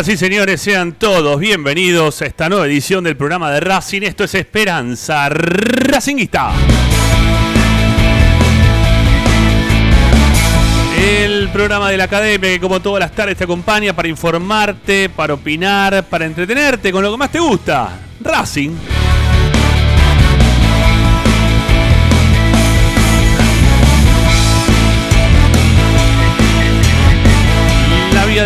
Señoras y señores, sean todos bienvenidos a esta nueva edición del programa de Racing. Esto es Esperanza Racinguista. El programa de la academia que como todas las tardes te acompaña para informarte, para opinar, para entretenerte con lo que más te gusta. Racing.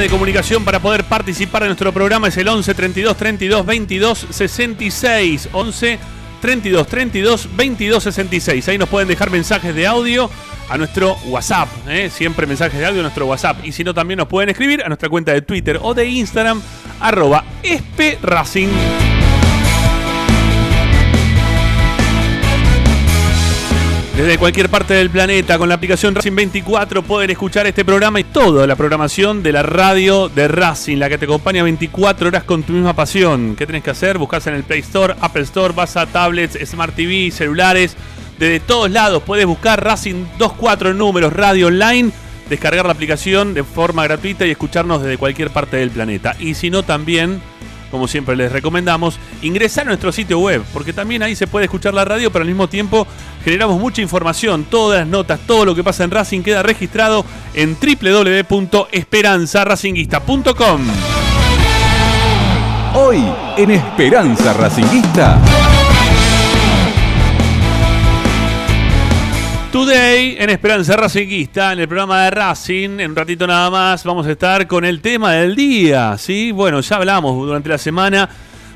De comunicación para poder participar de nuestro programa es el 11 32 32 22 66. 11 32 32 22 66. Ahí nos pueden dejar mensajes de audio a nuestro WhatsApp. ¿eh? Siempre mensajes de audio a nuestro WhatsApp. Y si no, también nos pueden escribir a nuestra cuenta de Twitter o de Instagram, arroba espracing. Desde cualquier parte del planeta, con la aplicación Racing 24, pueden escuchar este programa y toda la programación de la radio de Racing, la que te acompaña 24 horas con tu misma pasión. ¿Qué tenés que hacer? Buscas en el Play Store, Apple Store, vas a tablets, Smart TV, celulares. Desde todos lados puedes buscar Racing 24 en números, radio online, descargar la aplicación de forma gratuita y escucharnos desde cualquier parte del planeta. Y si no, también como siempre les recomendamos, ingresar a nuestro sitio web, porque también ahí se puede escuchar la radio, pero al mismo tiempo generamos mucha información, todas las notas, todo lo que pasa en Racing queda registrado en www.esperanzaracinguista.com. Hoy en Esperanza Racinguista. Today en Esperanza Racinguista, en el programa de Racing, en un ratito nada más vamos a estar con el tema del día, ¿sí? Bueno, ya hablamos durante la semana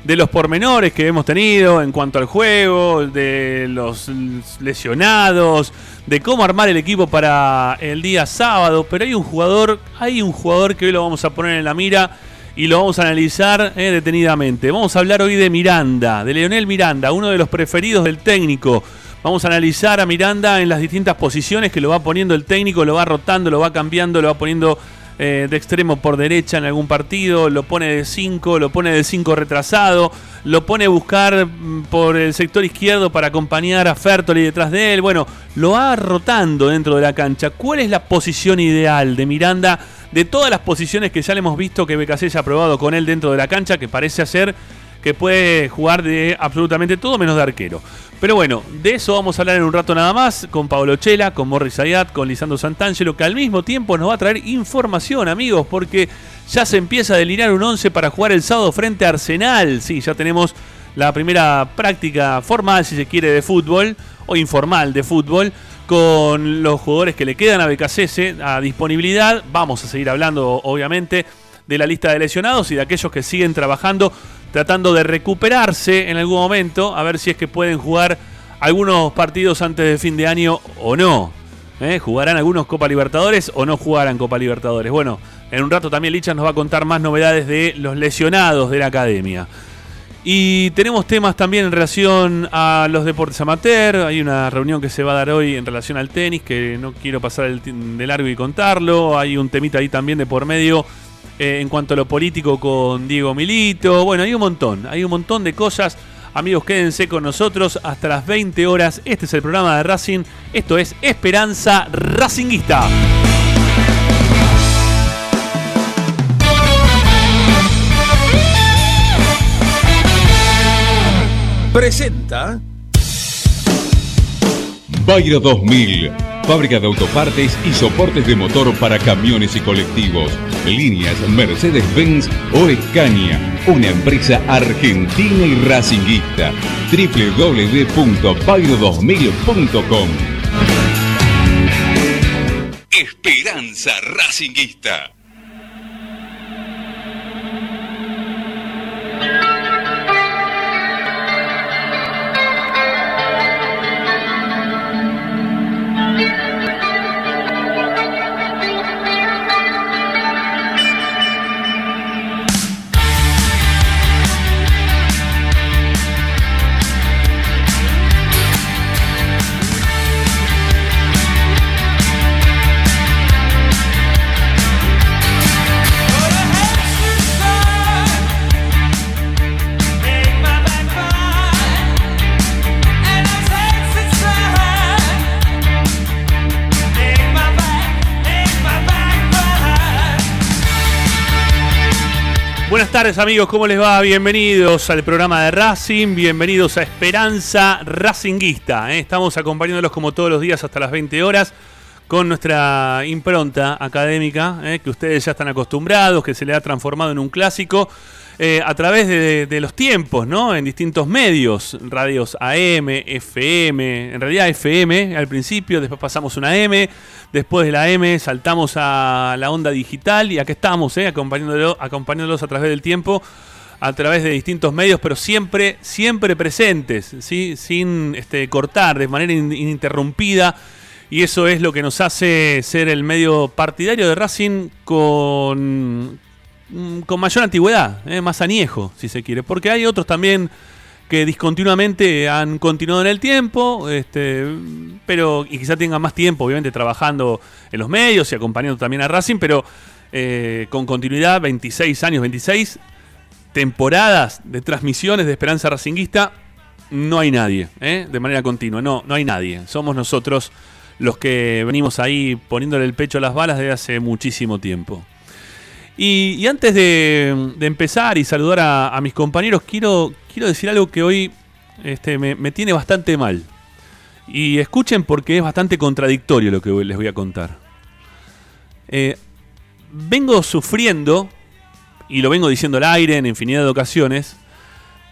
de los pormenores que hemos tenido en cuanto al juego, de los lesionados, de cómo armar el equipo para el día sábado, pero hay un jugador, hay un jugador que hoy lo vamos a poner en la mira y lo vamos a analizar eh, detenidamente. Vamos a hablar hoy de Miranda, de Leonel Miranda, uno de los preferidos del técnico. Vamos a analizar a Miranda en las distintas posiciones que lo va poniendo el técnico, lo va rotando, lo va cambiando, lo va poniendo eh, de extremo por derecha en algún partido, lo pone de 5, lo pone de 5 retrasado, lo pone a buscar mm, por el sector izquierdo para acompañar a Fertoli detrás de él. Bueno, lo va rotando dentro de la cancha. ¿Cuál es la posición ideal de Miranda de todas las posiciones que ya le hemos visto que BKC ha probado con él dentro de la cancha, que parece hacer que puede jugar de absolutamente todo menos de arquero? Pero bueno, de eso vamos a hablar en un rato nada más con Pablo Chela, con Morris Ayat, con Lisandro Santangelo, que al mismo tiempo nos va a traer información, amigos, porque ya se empieza a delinear un 11 para jugar el sábado frente a Arsenal. Sí, ya tenemos la primera práctica formal, si se quiere, de fútbol, o informal de fútbol, con los jugadores que le quedan a BKCS a disponibilidad. Vamos a seguir hablando, obviamente, de la lista de lesionados y de aquellos que siguen trabajando, tratando de recuperarse en algún momento, a ver si es que pueden jugar algunos partidos antes de fin de año o no. ¿Eh? ¿Jugarán algunos Copa Libertadores o no jugarán Copa Libertadores? Bueno, en un rato también Licha nos va a contar más novedades de los lesionados de la academia. Y tenemos temas también en relación a los deportes amateur. Hay una reunión que se va a dar hoy en relación al tenis que no quiero pasar de largo y contarlo. Hay un temita ahí también de por medio eh, en cuanto a lo político con Diego Milito. Bueno, hay un montón, hay un montón de cosas. Amigos, quédense con nosotros hasta las 20 horas. Este es el programa de Racing. Esto es Esperanza Racinguista. presenta Bayro 2000, fábrica de autopartes y soportes de motor para camiones y colectivos. Líneas Mercedes-Benz o Escaña, una empresa argentina y racinguista. www.bayro2000.com Esperanza Racinguista. Buenas tardes amigos, ¿cómo les va? Bienvenidos al programa de Racing, bienvenidos a Esperanza Racinguista. ¿eh? Estamos acompañándolos como todos los días hasta las 20 horas con nuestra impronta académica, ¿eh? que ustedes ya están acostumbrados, que se le ha transformado en un clásico. Eh, a través de, los tiempos, ¿no? En distintos medios, radios AM, FM, en realidad FM al principio, después pasamos una M, después de la M saltamos a la onda digital y aquí estamos, ¿eh? acompañándolos, a través del tiempo a través de distintos medios, pero siempre, siempre presentes, sin este, cortar, de manera ininterrumpida. Y eso es lo que nos hace ser el medio partidario de Racing con, con mayor antigüedad, eh, más añejo, si se quiere. Porque hay otros también que discontinuamente han continuado en el tiempo, este, pero y quizá tengan más tiempo, obviamente, trabajando en los medios y acompañando también a Racing, pero eh, con continuidad, 26 años, 26 temporadas de transmisiones de Esperanza Racinguista, no hay nadie, eh, de manera continua, no, no hay nadie. Somos nosotros los que venimos ahí poniéndole el pecho a las balas desde hace muchísimo tiempo. Y, antes de, empezar y saludar a, mis compañeros, quiero, quiero decir algo que hoy este, me, tiene bastante mal. Y escuchen porque es bastante contradictorio lo que les voy a contar. Eh, vengo sufriendo, y lo vengo diciendo al aire en infinidad de ocasiones,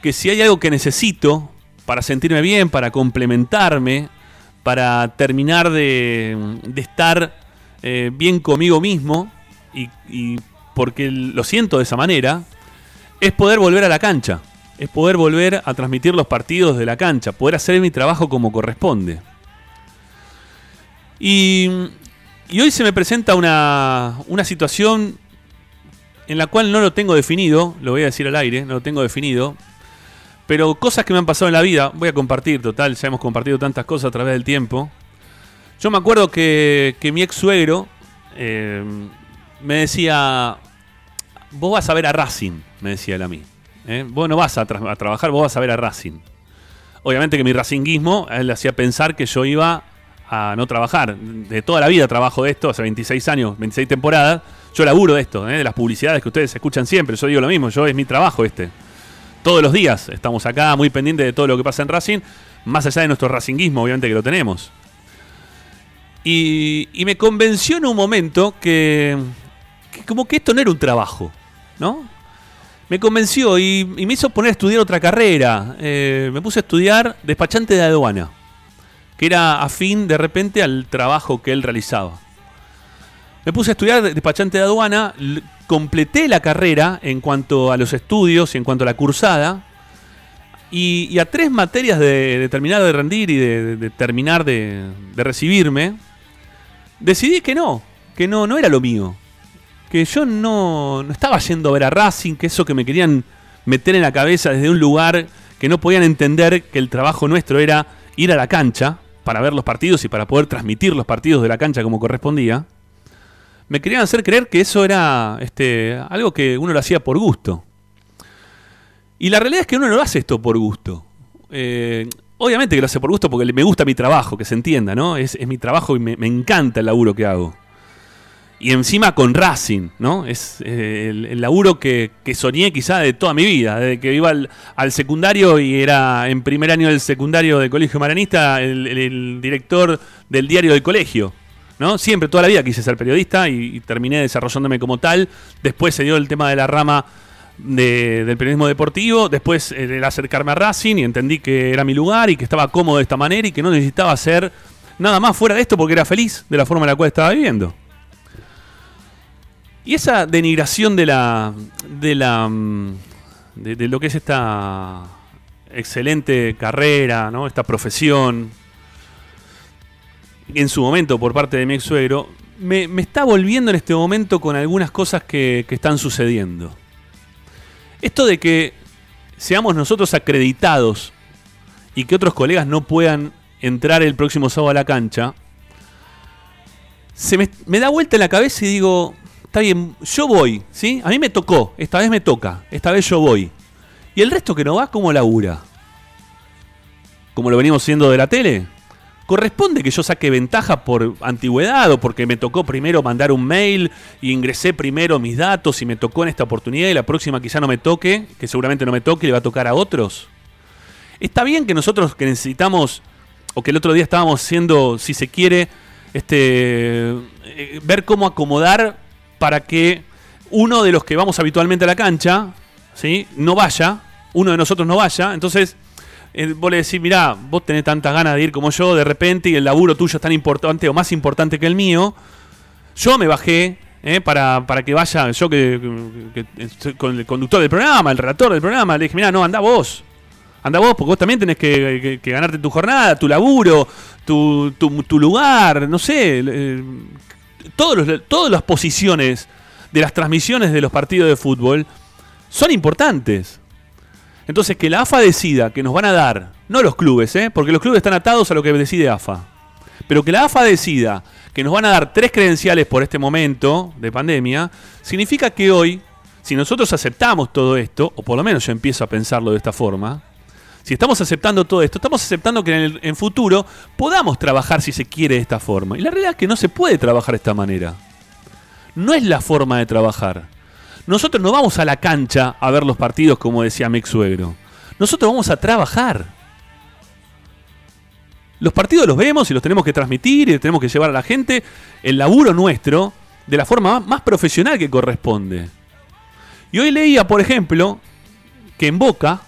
que si hay algo que necesito para sentirme bien, para complementarme, para terminar de, estar eh, bien conmigo mismo y, y porque lo siento de esa manera, es poder volver a la cancha, es poder volver a transmitir los partidos de la cancha, poder hacer mi trabajo como corresponde. Y, hoy se me presenta una, una situación en la cual no lo tengo definido, lo voy a decir al aire, no lo tengo definido, pero cosas que me han pasado en la vida, voy a compartir, total, ya hemos compartido tantas cosas a través del tiempo. Yo me acuerdo que, mi ex suegro eh, me decía, vos vas a ver a Racing, me decía él a mí. ¿eh? Vos no vas a, trabajar, vos vas a ver a Racing. Obviamente que mi racinguismo le hacía pensar que yo iba a no trabajar. De toda la vida trabajo de esto, hace 26 años, 26 temporadas. Yo laburo de esto, ¿eh? de las publicidades que ustedes escuchan siempre. Yo digo lo mismo, yo es mi trabajo este. Todos los días estamos acá muy pendientes de todo lo que pasa en Racing, más allá de nuestro racinguismo, obviamente que lo tenemos. Y me convenció en un momento que, como que esto no era un trabajo, ¿no? Me convenció y, me hizo poner a estudiar otra carrera. Eh, me puse a estudiar despachante de aduana. que era afín de repente al trabajo que él realizaba. Me puse a estudiar despachante de aduana, completé la carrera en cuanto a los estudios y en cuanto a la cursada, y, a tres materias de, terminar de rendir y de, terminar de, recibirme, decidí que no, que no, no era lo mío. Que yo no, no estaba yendo a ver a Racing, que eso que me querían meter en la cabeza desde un lugar que no podían entender que el trabajo nuestro era ir a la cancha para ver los partidos y para poder transmitir los partidos de la cancha como correspondía. Me querían hacer creer que eso era este, algo que uno lo hacía por gusto. Y la realidad es que uno no lo hace esto por gusto. Eh, obviamente que lo hace por gusto porque me gusta mi trabajo, que se entienda, ¿no? Es, mi trabajo y me, encanta el laburo que hago. Y encima con Racing, ¿no? Es eh, el, laburo que, soñé quizá de toda mi vida. Desde que iba al, secundario y era en primer año del secundario del Colegio Maranista el, director del diario del colegio. ¿no? Siempre, toda la vida quise ser periodista y terminé desarrollándome como tal. Después se dio el tema de la rama del periodismo deportivo, después el acercarme a Racing y entendí que era mi lugar y que estaba cómodo de esta manera y que no necesitaba hacer nada más fuera de esto porque era feliz de la forma en la cual estaba viviendo. Y esa denigración de la. de la. de, lo que es esta excelente carrera, ¿no? Esta profesión. En su momento, por parte de mi ex suegro, me, está volviendo en este momento con algunas cosas que están sucediendo. Esto de que seamos nosotros acreditados y que otros colegas no puedan entrar el próximo sábado a la cancha, se me, da vuelta en la cabeza y digo, está bien, yo voy, ¿sí? A mí me tocó, esta vez me toca, esta vez yo voy. ¿Y el resto que no va, cómo labura? ¿Como lo venimos haciendo de la tele? ¿Corresponde que yo saque ventaja por antigüedad o porque me tocó primero mandar un mail y ingresé primero mis datos y me tocó en esta oportunidad y la próxima quizá no me toque, que seguramente no me toque y le va a tocar a otros? Está bien que nosotros que necesitamos, o que el otro día estábamos haciendo, si se quiere, este, eh, ver cómo acomodar para que uno de los que vamos habitualmente a la cancha, ¿sí? no vaya, uno de nosotros no vaya, entonces eh, vos le decís, mirá, vos tenés tantas ganas de ir como yo de repente y el laburo tuyo es tan importante o más importante que el mío, yo me bajé eh, para, que vaya, yo que, con el conductor del programa, el relator del programa, le dije, mirá, no, anda vos. Anda vos, porque vos también tenés que, ganarte tu jornada, tu laburo, tu, tu, lugar, no sé. Eh, todos todas las posiciones de las transmisiones de los partidos de fútbol son importantes. Entonces, que la AFA decida que nos van a dar, no los clubes, ¿eh? porque los clubes están atados a lo que decide AFA, pero que la AFA decida que nos van a dar tres credenciales por este momento de pandemia, significa que hoy, si nosotros aceptamos todo esto, o por lo menos yo empiezo a pensarlo de esta forma, si estamos aceptando todo esto, estamos aceptando que en el futuro podamos trabajar si se quiere de esta forma. Y la realidad es que no se puede trabajar de esta manera. No es la forma de trabajar. Nosotros no vamos a la cancha a ver los partidos como decía mi suegro. Nosotros vamos a trabajar. Los partidos los vemos y los tenemos que transmitir y tenemos que llevar a la gente el laburo nuestro de la forma más profesional que corresponde. Y hoy leía, por ejemplo, que en Boca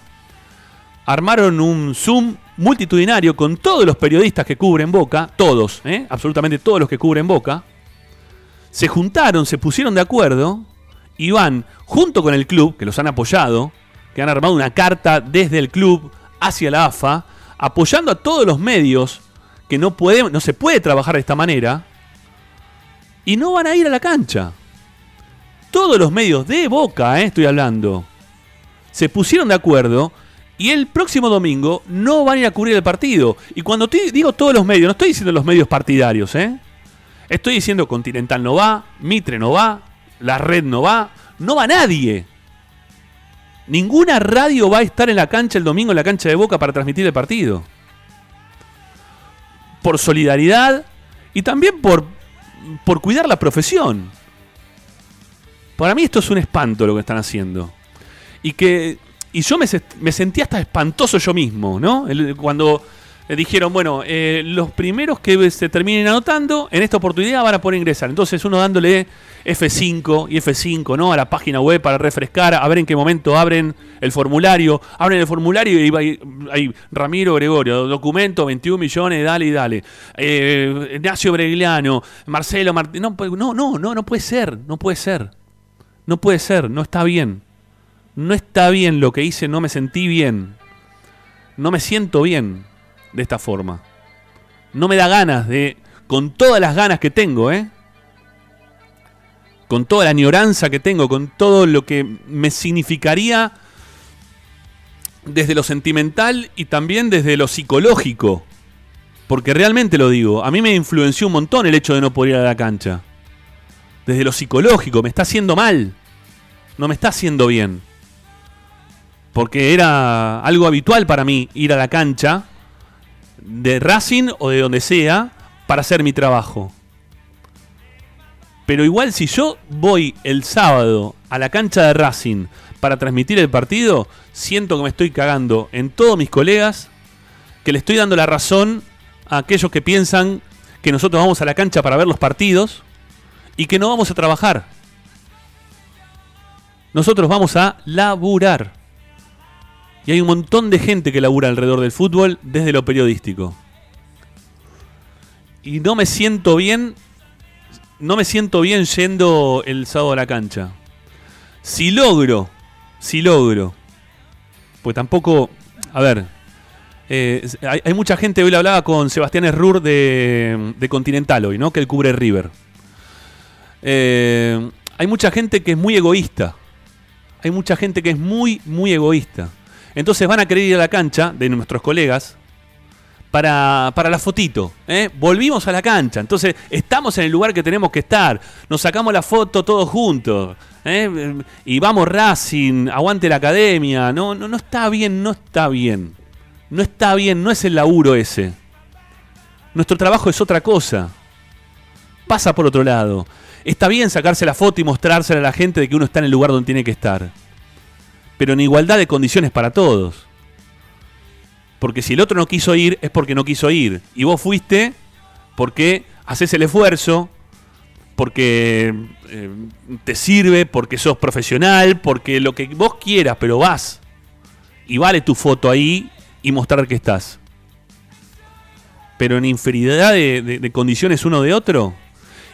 armaron un Zoom multitudinario con todos los periodistas que cubren Boca, todos, ¿eh? absolutamente todos los que cubren Boca, se juntaron, se pusieron de acuerdo y van junto con el club, que los han apoyado, que han armado una carta desde el club hacia la AFA, apoyando a todos los medios que no, se puede trabajar de esta manera, y no van a ir a la cancha. Todos los medios de Boca, eh, estoy hablando, se pusieron de acuerdo y el próximo domingo no van a ir a cubrir el partido. Y cuando digo todos los medios, no estoy diciendo los medios partidarios, ¿eh? Estoy diciendo Continental no va, Mitre no va, la red no va, no va nadie. Ninguna radio va a estar en la cancha el domingo en la cancha de Boca para transmitir el partido. Por solidaridad y también por, por cuidar la profesión. Para mí esto es un espanto lo que están haciendo. Y que y yo me, me sentí hasta espantoso yo mismo, ¿no? cuando dijeron, bueno, eh, los primeros que se terminen anotando, en esta oportunidad van a poder ingresar. Entonces uno dándole F5 y F5, ¿no? A la página web para refrescar, a ver en qué momento abren el formulario. Abren el formulario y ahí hay Ramiro Gregorio, documento, 21 millones, dale y dale. Eh, Ignacio Bregliano, Marcelo Martín. No, no, no, no, no puede ser, no puede ser. No puede ser, no está bien. No está bien lo que hice, no me sentí bien. No me siento bien de esta forma. No me da ganas de, con todas las ganas que tengo, ¿eh? Con toda la añoranza que tengo, con todo lo que me significaría desde lo sentimental y también desde lo psicológico. Porque realmente lo digo, a mí me influenció un montón el hecho de no poder ir a la cancha. Desde lo psicológico, me está haciendo mal. No me está haciendo bien. Porque era algo habitual para mí ir a la cancha de Racing o de donde sea para hacer mi trabajo. Pero igual si yo voy el sábado a la cancha de Racing para transmitir el partido, siento que me estoy cagando en todos mis colegas, que le estoy dando la razón a aquellos que piensan que nosotros vamos a la cancha para ver los partidos y que no vamos a trabajar. Nosotros vamos a laburar. Y hay un montón de gente que labura alrededor del fútbol desde lo periodístico. Y no me siento bien. No me siento bien yendo el sábado a la cancha. Si logro, si logro. Pues tampoco. A ver. eh, hay, mucha gente, hoy le hablaba con Sebastián Herrur de, de Continental hoy, ¿no? Que él cubre River. Eh, hay mucha gente que es muy egoísta. Hay mucha gente que es muy, muy egoísta. Entonces van a querer ir a la cancha de nuestros colegas para, para la fotito. ¿eh? Volvimos a la cancha. Entonces estamos en el lugar que tenemos que estar. Nos sacamos la foto todos juntos. ¿eh? Y vamos Racing, aguante la academia. No, no, no está bien, no está bien. No está bien, no es el laburo ese. Nuestro trabajo es otra cosa. Pasa por otro lado. Está bien sacarse la foto y mostrársela a la gente de que uno está en el lugar donde tiene que estar pero en igualdad de condiciones para todos. Porque si el otro no quiso ir, es porque no quiso ir. Y vos fuiste porque haces el esfuerzo, porque eh, te sirve, porque sos profesional, porque lo que vos quieras, pero vas. Y vale tu foto ahí y mostrar que estás. Pero en inferioridad de, condiciones uno de otro.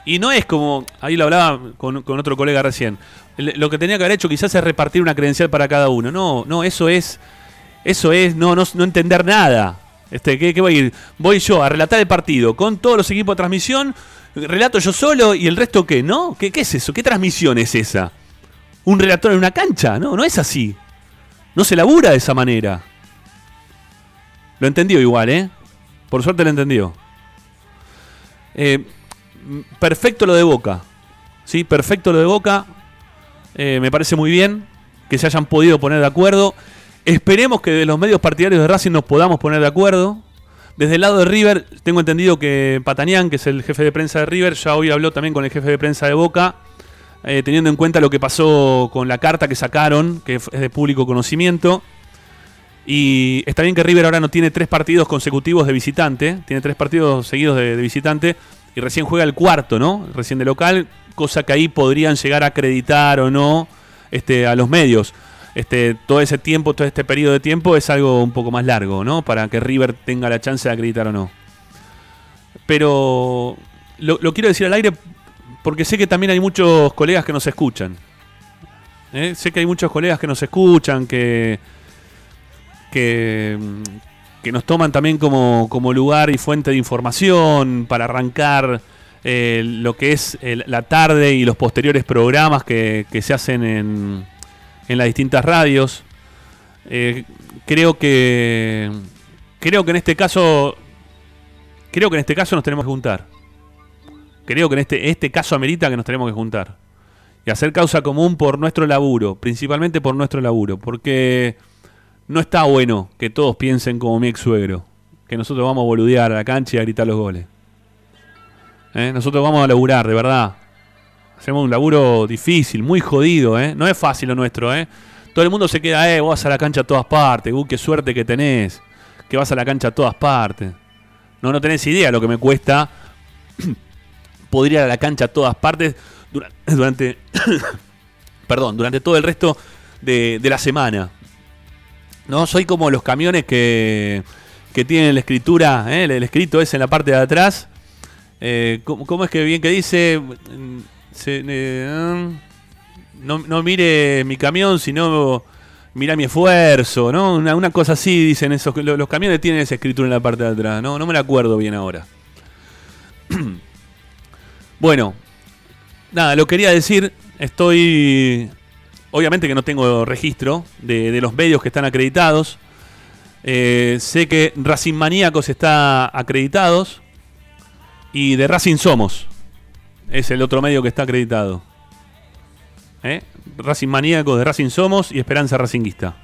Y no es como, ahí lo hablaba con, otro colega recién, lo que tenía que haber hecho quizás es repartir una credencial para cada uno. No, no, eso es. Eso es no, no, no entender nada. Este, ¿qué, voy a ir? Voy yo a relatar el partido con todos los equipos de transmisión, relato yo solo y el resto qué, ¿no? ¿Qué, qué es eso? ¿Qué transmisión es esa? ¿Un relator en una cancha? No, no es así. No se labura de esa manera. Lo entendió igual, ¿eh? Por suerte lo entendió. Eh, perfecto lo de Boca. ¿Sí? Perfecto lo de Boca. Eh, me parece muy bien que se hayan podido poner de acuerdo. Esperemos que de los medios partidarios de Racing nos podamos poner de acuerdo. Desde el lado de River, tengo entendido que Patanián, que es el jefe de prensa de River, ya hoy habló también con el jefe de prensa de Boca, eh, teniendo en cuenta lo que pasó con la carta que sacaron, que es de público conocimiento. Y está bien que River ahora no tiene tres partidos consecutivos de visitante, tiene tres partidos seguidos de visitante y recién juega el cuarto, ¿no? Recién de local, cosa que ahí podrían llegar a acreditar o no este, a los medios. Este, todo ese tiempo, todo este periodo de tiempo es algo un poco más largo, ¿no? Para que River tenga la chance de acreditar o no. Pero lo, quiero decir al aire porque sé que también hay muchos colegas que nos escuchan. ¿eh? Sé que hay muchos colegas que nos escuchan, que, que, que nos toman también como, como lugar y fuente de información para arrancar eh, lo que es la tarde y los posteriores programas que, se hacen en, en, las distintas radios. Eh, creo que creo que en este caso creo que en este caso nos tenemos que juntar. Creo que en este, este caso amerita que nos tenemos que juntar y hacer causa común por nuestro laburo, principalmente por nuestro laburo, porque no está bueno que todos piensen como mi ex suegro, que nosotros vamos a boludear a la cancha y a gritar los goles. ¿eh? Nosotros vamos a laburar, de verdad. Hacemos un laburo difícil, muy jodido, ¿eh? No es fácil lo nuestro, ¿eh? Todo el mundo se queda, eh, vos vas a la cancha a todas partes, uh, qué suerte que tenés. que vas a la cancha a todas partes. No, no tenés idea lo que me cuesta poder ir a la cancha a todas partes dura- durante, perdón, durante todo el resto de la semana. No, soy como los camiones que, que tienen la escritura, ¿eh? el, escrito es en la parte de atrás. Eh, ¿cómo, cómo es que bien que dice? Mm, eh, no, no mire mi camión, sino mira mi esfuerzo, ¿no? Una, una cosa así dicen esos. lo- Los, camiones tienen esa escritura en la parte de atrás, ¿no? No me la acuerdo bien ahora. bueno, nada, lo quería decir. Estoy. Obviamente que no tengo registro de, los medios que están acreditados. Eh, sé que Racing Maníacos está acreditados. Y de Racing Somos. Es el otro medio que está acreditado. ¿Eh? Racing Maníacos de Racing Somos y Esperanza Racinguista.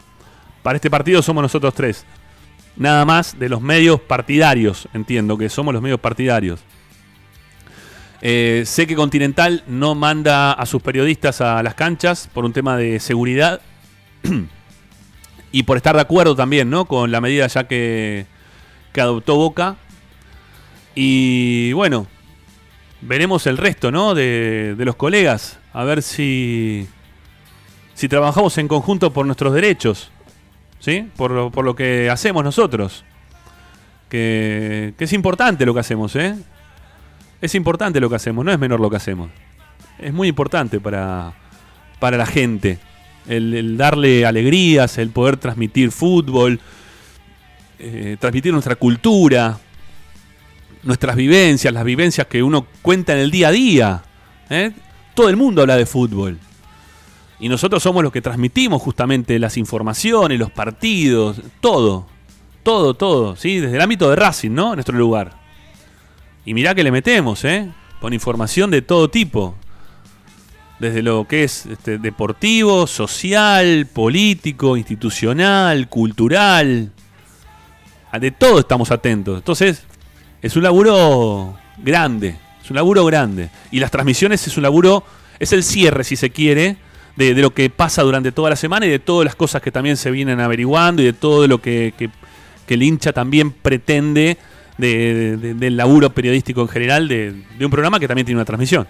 Para este partido somos nosotros tres. Nada más de los medios partidarios. Entiendo que somos los medios partidarios. Eh, sé que Continental no manda a sus periodistas a las canchas por un tema de seguridad. y por estar de acuerdo también, ¿no? Con la medida ya que, que adoptó Boca. Y bueno, veremos el resto, ¿no? De, de los colegas. A ver si, si trabajamos en conjunto por nuestros derechos. ¿Sí? Por lo, por lo que hacemos nosotros. Que, que es importante lo que hacemos, ¿eh? Es importante lo que hacemos, no es menor lo que hacemos. Es muy importante para, para la gente. El, darle alegrías, el poder transmitir fútbol, eh, transmitir nuestra cultura, nuestras vivencias, las vivencias que uno cuenta en el día a día. ¿eh? Todo el mundo habla de fútbol. Y nosotros somos los que transmitimos justamente las informaciones, los partidos, todo. Todo, todo, ¿sí? Desde el ámbito de Racing, ¿no? Nuestro lugar. Y mirá que le metemos, ¿eh? Con información de todo tipo. Desde lo que es este, deportivo, social, político, institucional, cultural. De todo estamos atentos. Entonces, es un laburo grande. Es un laburo grande. Y las transmisiones es un laburo. Es el cierre, si se quiere, de, lo que pasa durante toda la semana y de todas las cosas que también se vienen averiguando y de todo lo que- que el hincha también pretende de- de- del laburo periodístico en general de, de un programa que también tiene una transmisión.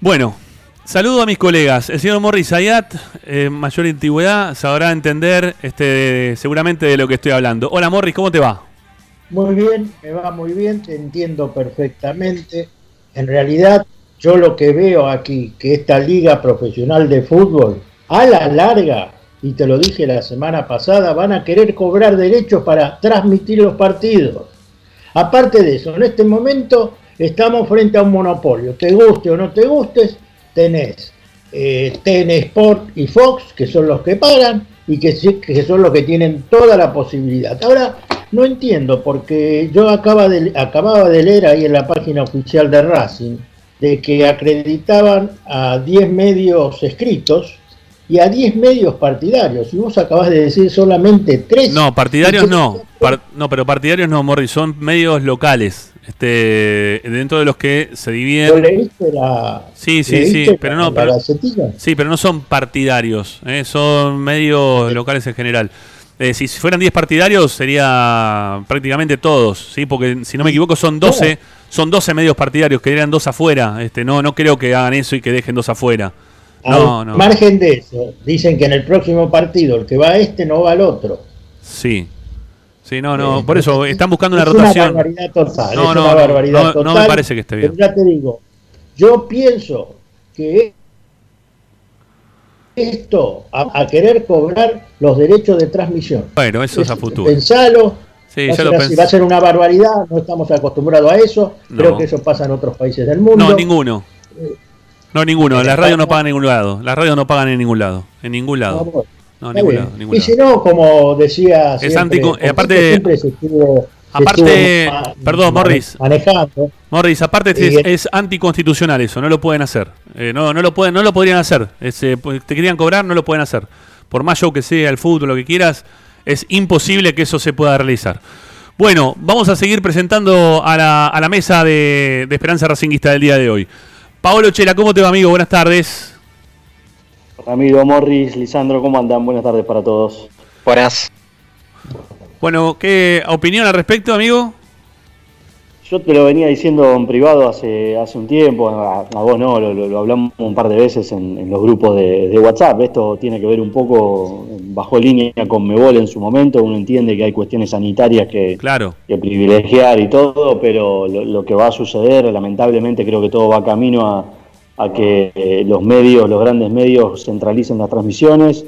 Bueno, saludo a mis colegas. El señor Morris Ayat, eh, mayor antigüedad, sabrá entender este, seguramente de lo que estoy hablando. Hola Morris, ¿cómo te va? Muy bien, me va muy bien, te entiendo perfectamente. En realidad, yo lo que veo aquí, que esta liga profesional de fútbol, a la larga, y te lo dije la semana pasada, van a querer cobrar derechos para transmitir los partidos. Aparte de eso, en este momento estamos frente a un monopolio. Te guste o no te gustes, tenés eh, TN Sport y Fox, que son los que pagan y que, que son los que tienen toda la posibilidad. Ahora, no entiendo, porque yo acaba acababa de leer ahí en la página oficial de Racing, de que acreditaban a 10 medios escritos y a 10 medios partidarios. Y vos acabas de decir solamente 3. No, partidarios no. Par- no, pero partidarios no, Morris, son medios locales. Este, dentro de los que se ¿Lo dividen. leíste la, Sí, sí, leíste sí, pero no, pero-? Sí, pero no son partidarios, ¿eh? son medios locales en general. Eh, si fueran 10 partidarios sería prácticamente todos, ¿sí? porque si no me equivoco son 12, son 12 medios partidarios, que eran dos afuera. Este, no, no creo que hagan eso y que dejen dos afuera. No, no. margen de eso, dicen que en el próximo partido el que va a este no va al otro. Sí. Sí, no, no, Eh, por eso están buscando una es rotación. Una barbaridad total. No, es no, una barbaridad no, no total. me parece que esté bien. Pero ya te digo, yo pienso que esto, a, a querer cobrar los derechos de transmisión. Bueno, eso es a futuro. Pensalo. Sí, va, ya ser lo así, va a ser una barbaridad, no estamos acostumbrados a eso. No. Creo que eso pasa en otros países del mundo. No, ninguno. No, ninguno. Las radios no pagan en ningún lado. Las radios no pagan en ningún lado. En ningún lado. No, en ningún bien. lado. ningún y lado. si no, como decía Es antico- aparte- esto siempre se estuvo- se aparte- estuvo ma- perdón, Morris. manejando. Morris, aparte es, anticonstitucional eso, no lo pueden hacer. Eh, no, no lo pueden, no lo podrían hacer. Es, eh, pues, te querían cobrar, no lo pueden hacer. Por más show que sea el fútbol, lo que quieras, es imposible que eso se pueda realizar. Bueno, vamos a seguir presentando a la, a la mesa de, de Esperanza Racinguista del día de hoy. Paolo Chela, ¿cómo te va, amigo? Buenas tardes. Ramiro, Morris, Lisandro, ¿cómo andan? Buenas tardes para todos. Buenas. Bueno, ¿qué opinión al respecto, amigo? Yo te lo venía diciendo en privado hace, hace un tiempo, a, a vos no, lo, lo- lo hablamos un par de veces en, en los grupos de, de WhatsApp. Esto tiene que ver un poco, bajo línea con Mebol en su momento, uno entiende que hay cuestiones sanitarias que, Claro. que privilegiar y todo, pero lo, lo que va a suceder, lamentablemente creo que todo va camino a, a que eh, los medios, los grandes medios centralicen las transmisiones,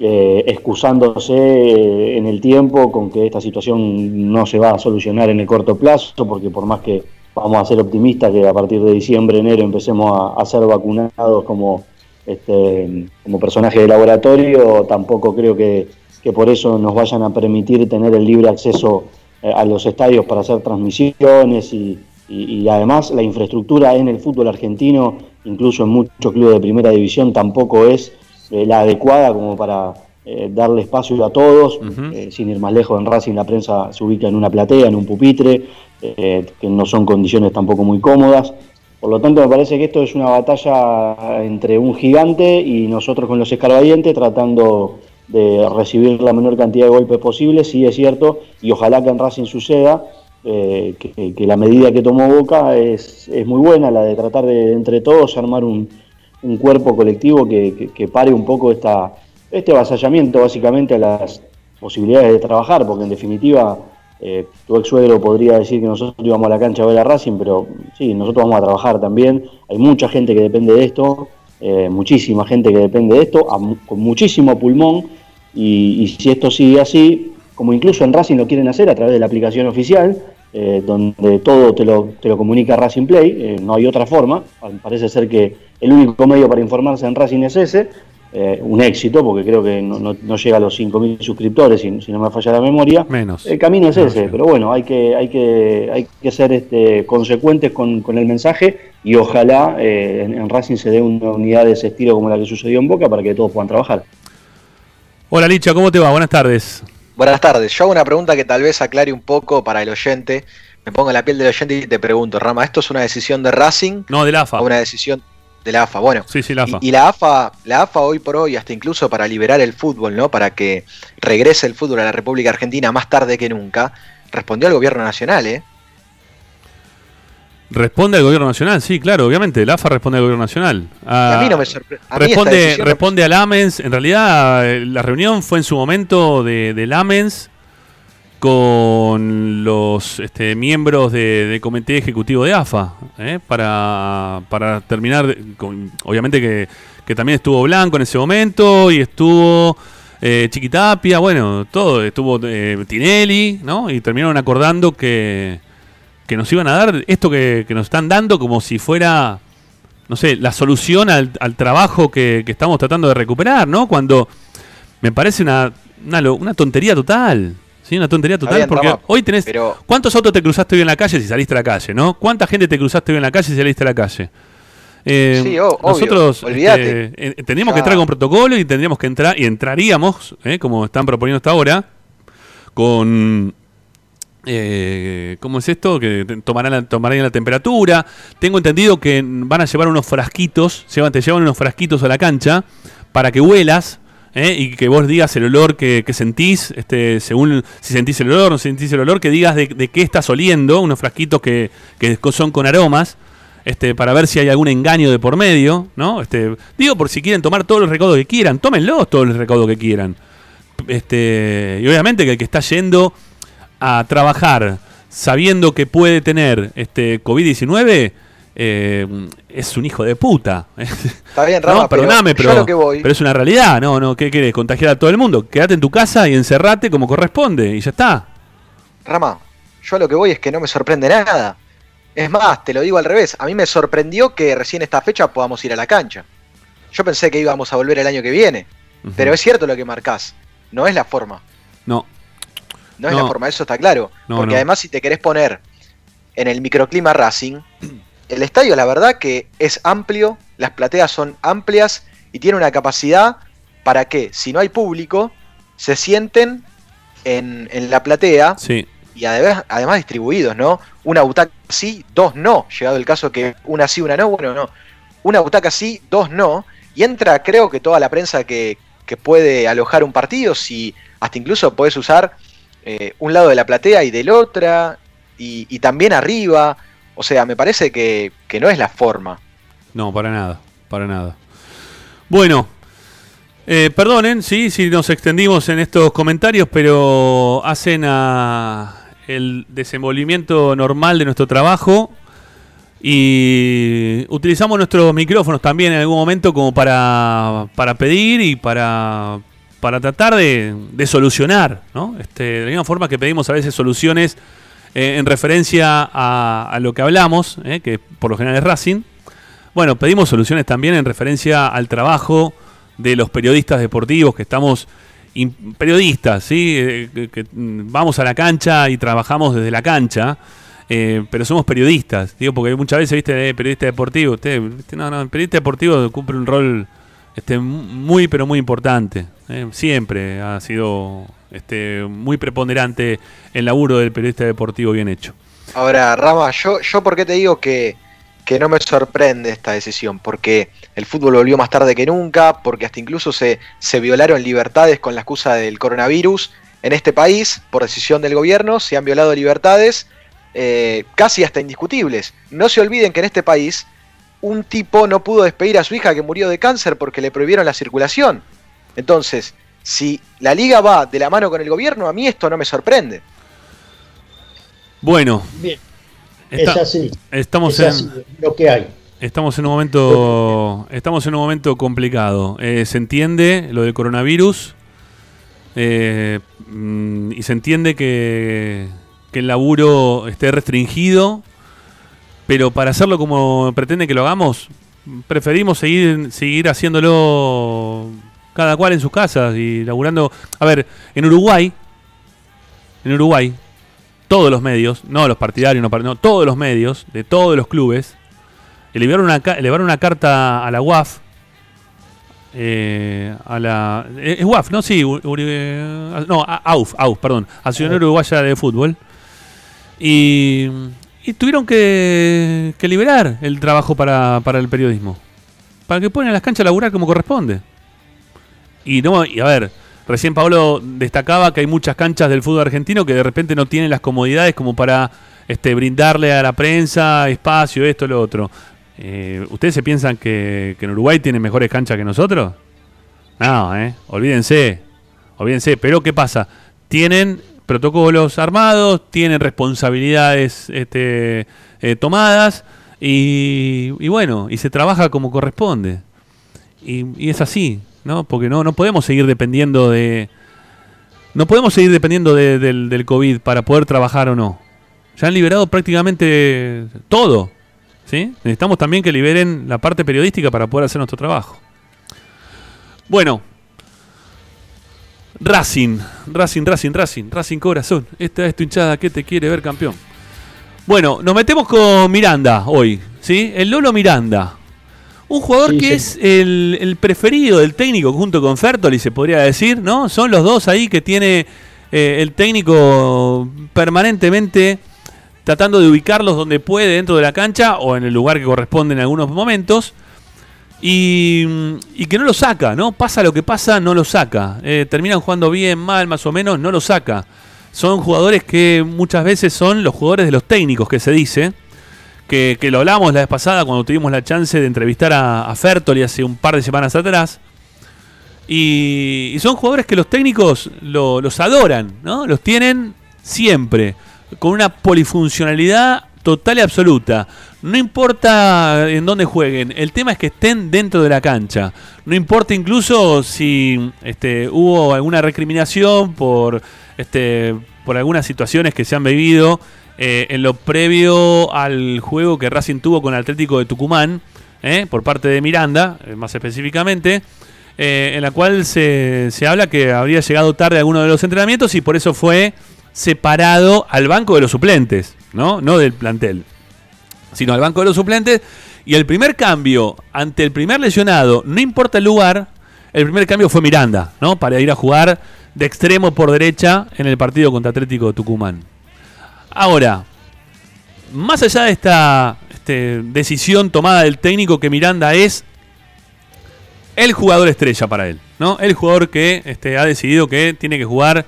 eh, excusándose eh, en el tiempo con que esta situación no se va a solucionar en el corto plazo, porque por más que vamos a ser optimistas que a partir de diciembre, enero empecemos a, a ser vacunados como, este, como personaje de laboratorio, tampoco creo que, que por eso nos vayan a permitir tener el libre acceso eh, a los estadios para hacer transmisiones y, y- y además la infraestructura en el fútbol argentino, incluso en muchos clubes de primera división, tampoco es eh, la adecuada como para eh, darle espacio a todos. Eh, sin ir más lejos, en Racing la prensa se ubica en una platea, en un pupitre, eh, que no son condiciones tampoco muy cómodas. Por lo tanto, me parece que esto es una batalla entre un gigante y nosotros con los escarbadientes tratando de recibir la menor cantidad de golpes posible, sí es cierto, y ojalá que en Racing suceda, eh, que, la medida que tomó Boca es, es muy buena, la de tratar de entre todos armar un, un cuerpo colectivo que, que- que pare un poco esta, este avasallamiento básicamente a las posibilidades de trabajar, porque en definitiva eh, tu ex suegro podría decir que nosotros íbamos a la cancha a ver a Racing, pero sí, nosotros vamos a trabajar también. Hay mucha gente que depende de esto, eh, muchísima gente que depende de esto, con muchísimo pulmón, y, y si esto sigue así, como incluso en Racing lo quieren hacer a través de la aplicación oficial, eh, donde todo te lo, te lo comunica Racing Play, eh, no hay otra forma, parece ser que el único medio para informarse en Racing es ese, eh, un éxito, porque creo que no, no- no llega a los 5.000 suscriptores, si, si no me falla la memoria. Menos. El camino es Menos, ese, pero bueno, hay que, hay que, hay que ser este, consecuentes con, con el mensaje y ojalá eh, en, en Racing se dé una unidad de ese estilo como la que sucedió en Boca para que todos puedan trabajar. Hola Licha, ¿cómo te va? Buenas tardes. Buenas tardes. Yo hago una pregunta que tal vez aclare un poco para el oyente. Me pongo en la piel del oyente y te pregunto, Rama, ¿esto es una decisión de Racing No, del AFA. o una decisión de la AFA? Bueno, Sí, sí, la AFA. Y, y la AFA, la AFA hoy por hoy, hasta incluso para liberar el fútbol, ¿no? Para que regrese el fútbol a la República Argentina más tarde que nunca, respondió al gobierno nacional, ¿eh? Responde al gobierno nacional, sí, claro, obviamente. El AFA responde al gobierno nacional. Ah, a mí no me sorprende. Responde, no- responde al AMENS. En realidad, eh, la reunión fue en su momento de, del AMENS con los este, miembros de- del comité ejecutivo de AFA, ¿eh? para, para terminar, de- obviamente que, que también estuvo Blanco en ese momento y estuvo eh, Chiquitapia, bueno, todo, estuvo eh, Tinelli, ¿no? Y terminaron acordando que, que nos iban a dar esto que, que nos están dando como si fuera, no sé, la solución al, trabajo que, que estamos tratando de recuperar, ¿no? Cuando me parece una, una, una tontería total. Sí, una tontería total, porque hoy tenés... pero- ¿Cuántos autos te cruzaste hoy en la calle si saliste a la calle, no? ¿Cuánta gente te cruzaste hoy en la calle si saliste a la calle? Eh, Sí, o- obvio, nosotros este, eh, tendríamos que entrar con protocolo y tendríamos que entrar y entraríamos, eh, como están proponiendo hasta ahora, con eh, ¿Cómo es esto? Que tomarán la, tomarían la temperatura. Tengo entendido que van a llevar unos frasquitos, llevan, te llevan unos frasquitos a la cancha para que huelas ¿eh? y que vos digas el olor que, que sentís, este, según si sentís el olor o no sentís el olor, que digas de, qué estás oliendo, unos frasquitos que, que son con aromas. Este, para ver si hay algún engaño de por medio, ¿no? Este, digo, por si quieren tomar todos los recaudos que quieran, tómenlos todos los recaudos que quieran. Este, y obviamente que el que está yendo a trabajar sabiendo que puede tener este COVID-19 eh, es un hijo de puta. Está bien, Rama, no, perdóname, pero, pero, voy. pero es una realidad, ¿no? no ¿Qué querés? ¿Contagiar a todo el mundo? Quédate en tu casa y encerrate como corresponde y ya está. Rama, yo a lo que voy es que no me sorprende nada. Es más, te lo digo al revés. A mí me sorprendió que recién esta fecha podamos ir a la cancha. Yo pensé que íbamos a volver el año que viene. Pero es cierto lo que marcás. No es la forma. No, No es No. la forma, eso está claro. No, Porque además, si te querés poner en el microclima Racing, el estadio, la verdad, que es amplio, las plateas son amplias y tiene una capacidad para que, si no hay público, se sienten en, en la platea sí. y además, además distribuidos, ¿no? Una butaca sí, dos no. Llegado el caso que una sí, una no, bueno, no. Una butaca sí, dos no. Y entra, creo que toda la prensa que, que puede alojar un partido, si hasta incluso podés usar eh, un lado de la platea y del otra, y, y también arriba. O sea, me parece que, que no es la forma. No, para nada, para nada. Bueno, eh, perdonen, sí, si nos extendimos en estos comentarios, pero hacen a el desenvolvimiento normal de nuestro trabajo y utilizamos nuestros micrófonos también en algún momento como para, para pedir y para, para tratar de, de solucionar, ¿no? Este, de la misma forma que pedimos a veces soluciones eh, en referencia a, a lo que hablamos, eh, que por lo general es Racing. Bueno, pedimos soluciones también en referencia al trabajo de los periodistas deportivos que estamos periodistas, ¿sí? Eh, que, mm, vamos a la cancha y trabajamos desde la cancha, eh, pero somos periodistas, digo, porque muchas veces, viste, eh, periodista deportivo, usted, no, no, el periodista deportivo cumple un rol este, muy, pero muy importante, eh, siempre ha sido este, muy preponderante el laburo del periodista deportivo bien hecho. Ahora, Rama, yo, yo por qué te digo que, que no me sorprende esta decisión, porque el fútbol volvió más tarde que nunca, porque hasta incluso se, se violaron libertades con la excusa del coronavirus. En este país, por decisión del gobierno, se han violado libertades eh, casi hasta indiscutibles. No se olviden que en este país un tipo no pudo despedir a su hija que murió de cáncer porque le prohibieron la circulación. Entonces, si la liga va de la mano con el gobierno, a mí esto no me sorprende. Bueno, Bien, está- es así. estamos es en... así, lo que hay. Estamos en un momento, estamos en un momento complicado. Eh, se entiende lo del coronavirus eh, mm, y se entiende que, que el laburo esté restringido, pero para hacerlo como pretende que lo hagamos, preferimos seguir, seguir haciéndolo cada cual en sus casas y laburando. A ver, en Uruguay, en Uruguay, todos los medios, no los partidarios, no, no, todos los medios de todos los clubes elevaron una, elevaron una carta a la UAF. eh, a la. eh, Es UAF, ¿no? Sí, Uri- eh, no, AUF, AUF, perdón. Asociación Uruguaya de Fútbol. Y, y tuvieron que, que liberar el trabajo para, para el periodismo. Para que puedan las canchas a laburar como corresponde. Y no, y a ver, recién Pablo destacaba que hay muchas canchas del fútbol argentino que de repente no tienen las comodidades como para este, brindarle a la prensa espacio, esto, lo otro. Eh, ¿Ustedes se piensan que, en Uruguay tienen mejores canchas que nosotros? No, eh. Olvídense. Olvídense. Pero ¿qué pasa? Tienen protocolos armados, tienen responsabilidades este, eh, tomadas y, y bueno, y se trabaja como corresponde. Y, y es así, ¿no? Porque no, no podemos seguir dependiendo de. No podemos seguir dependiendo de- del, del COVID para poder trabajar o no. Ya han liberado prácticamente todo. ¿sí? Necesitamos también que liberen la parte periodística para poder hacer nuestro trabajo. Bueno. Racing, Racing, Racing, Racing, Racing Corazón. Esta es tu hinchada que te quiere ver campeón. Bueno, nos metemos con Miranda hoy, ¿sí? El Lolo Miranda. Un jugador Sí, que sí. es el, el preferido del técnico junto con Fertoli, se podría decir, ¿no? Son los dos ahí que tiene eh, el técnico permanentemente tratando de ubicarlos donde puede dentro de la cancha o en el lugar que corresponde en algunos momentos. Y, y que no lo saca, ¿no? Pasa lo que pasa, no lo saca. Eh, terminan jugando bien, mal, más o menos, no lo saca. Son jugadores que muchas veces son los jugadores de los técnicos, que se dice. Que, que lo hablamos la vez pasada cuando tuvimos la chance de entrevistar a, Fertoli hace un par de semanas atrás. Y, y son jugadores que los técnicos lo- los adoran, ¿no? Los tienen siempre, con una polifuncionalidad total y absoluta. No importa en dónde jueguen, el tema es que estén dentro de la cancha. No importa incluso si este, hubo alguna recriminación por, este, por algunas situaciones que se han vivido eh, en lo previo al juego que Racing tuvo con Atlético de Tucumán, eh, por parte de Miranda, eh, más específicamente en la cual se, se habla que habría llegado tarde a alguno de los entrenamientos y por eso fue separado al banco de los suplentes, ¿no? No del plantel, sino al banco de los suplentes. Y el primer cambio ante el primer lesionado, no importa el lugar, el primer cambio fue Miranda, ¿no? Para ir a jugar de extremo por derecha en el partido contra Atlético de Tucumán. Ahora, más allá de esta este, decisión tomada del técnico que Miranda es el jugador estrella para él, ¿no? El jugador que este, ha decidido que tiene que jugar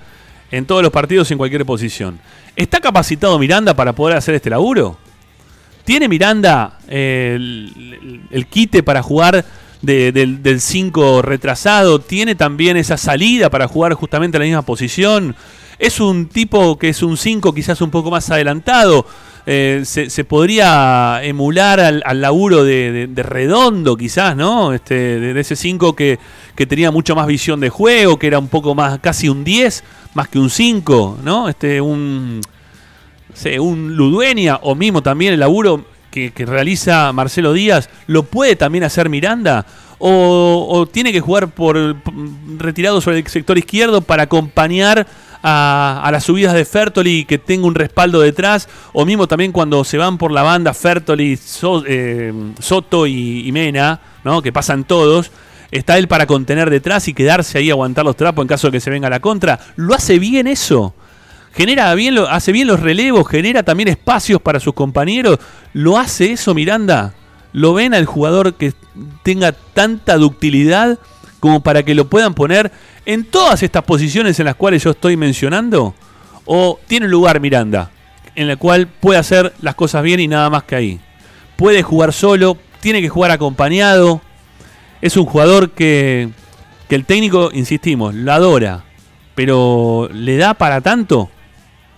en todos los partidos en cualquier posición. ¿Está capacitado Miranda para poder hacer este laburo? ¿Tiene Miranda eh, el, el quite para jugar de- del 5 retrasado? ¿Tiene también esa salida para jugar justamente en la misma posición? ¿Es un tipo que es un 5 quizás un poco más adelantado? Eh, se, podría emular al, laburo de, Redondo, quizás, ¿no? Este, de, ese 5 que, que tenía mucho más visión de juego, que era un poco más, casi un 10, más que un 5, ¿no? Este, un, un Ludueña o mismo también el laburo que, realiza Marcelo Díaz, ¿lo puede también hacer Miranda? ¿O, tiene que jugar por p- retirado sobre el sector izquierdo para acompañar a, las subidas de Fertoli que tenga un respaldo detrás? O mismo también cuando se van por la banda Fertoli, eh, Soto y, Mena, ¿no? que pasan todos. Está él para contener detrás y quedarse ahí aguantar los trapos en caso de que se venga la contra. ¿Lo hace bien eso? genera bien, hace bien los relevos, genera también espacios para sus compañeros. ¿Lo hace eso Miranda? ¿Lo ven al jugador que tenga tanta ductilidad como para que lo puedan poner en todas estas posiciones en las cuales yo estoy mencionando? ¿O tiene lugar Miranda en la cual puede hacer las cosas bien y nada más que ahí? Puede jugar solo, tiene que jugar acompañado. Es un jugador que, que el técnico, insistimos, lo adora, pero ¿le da para tanto?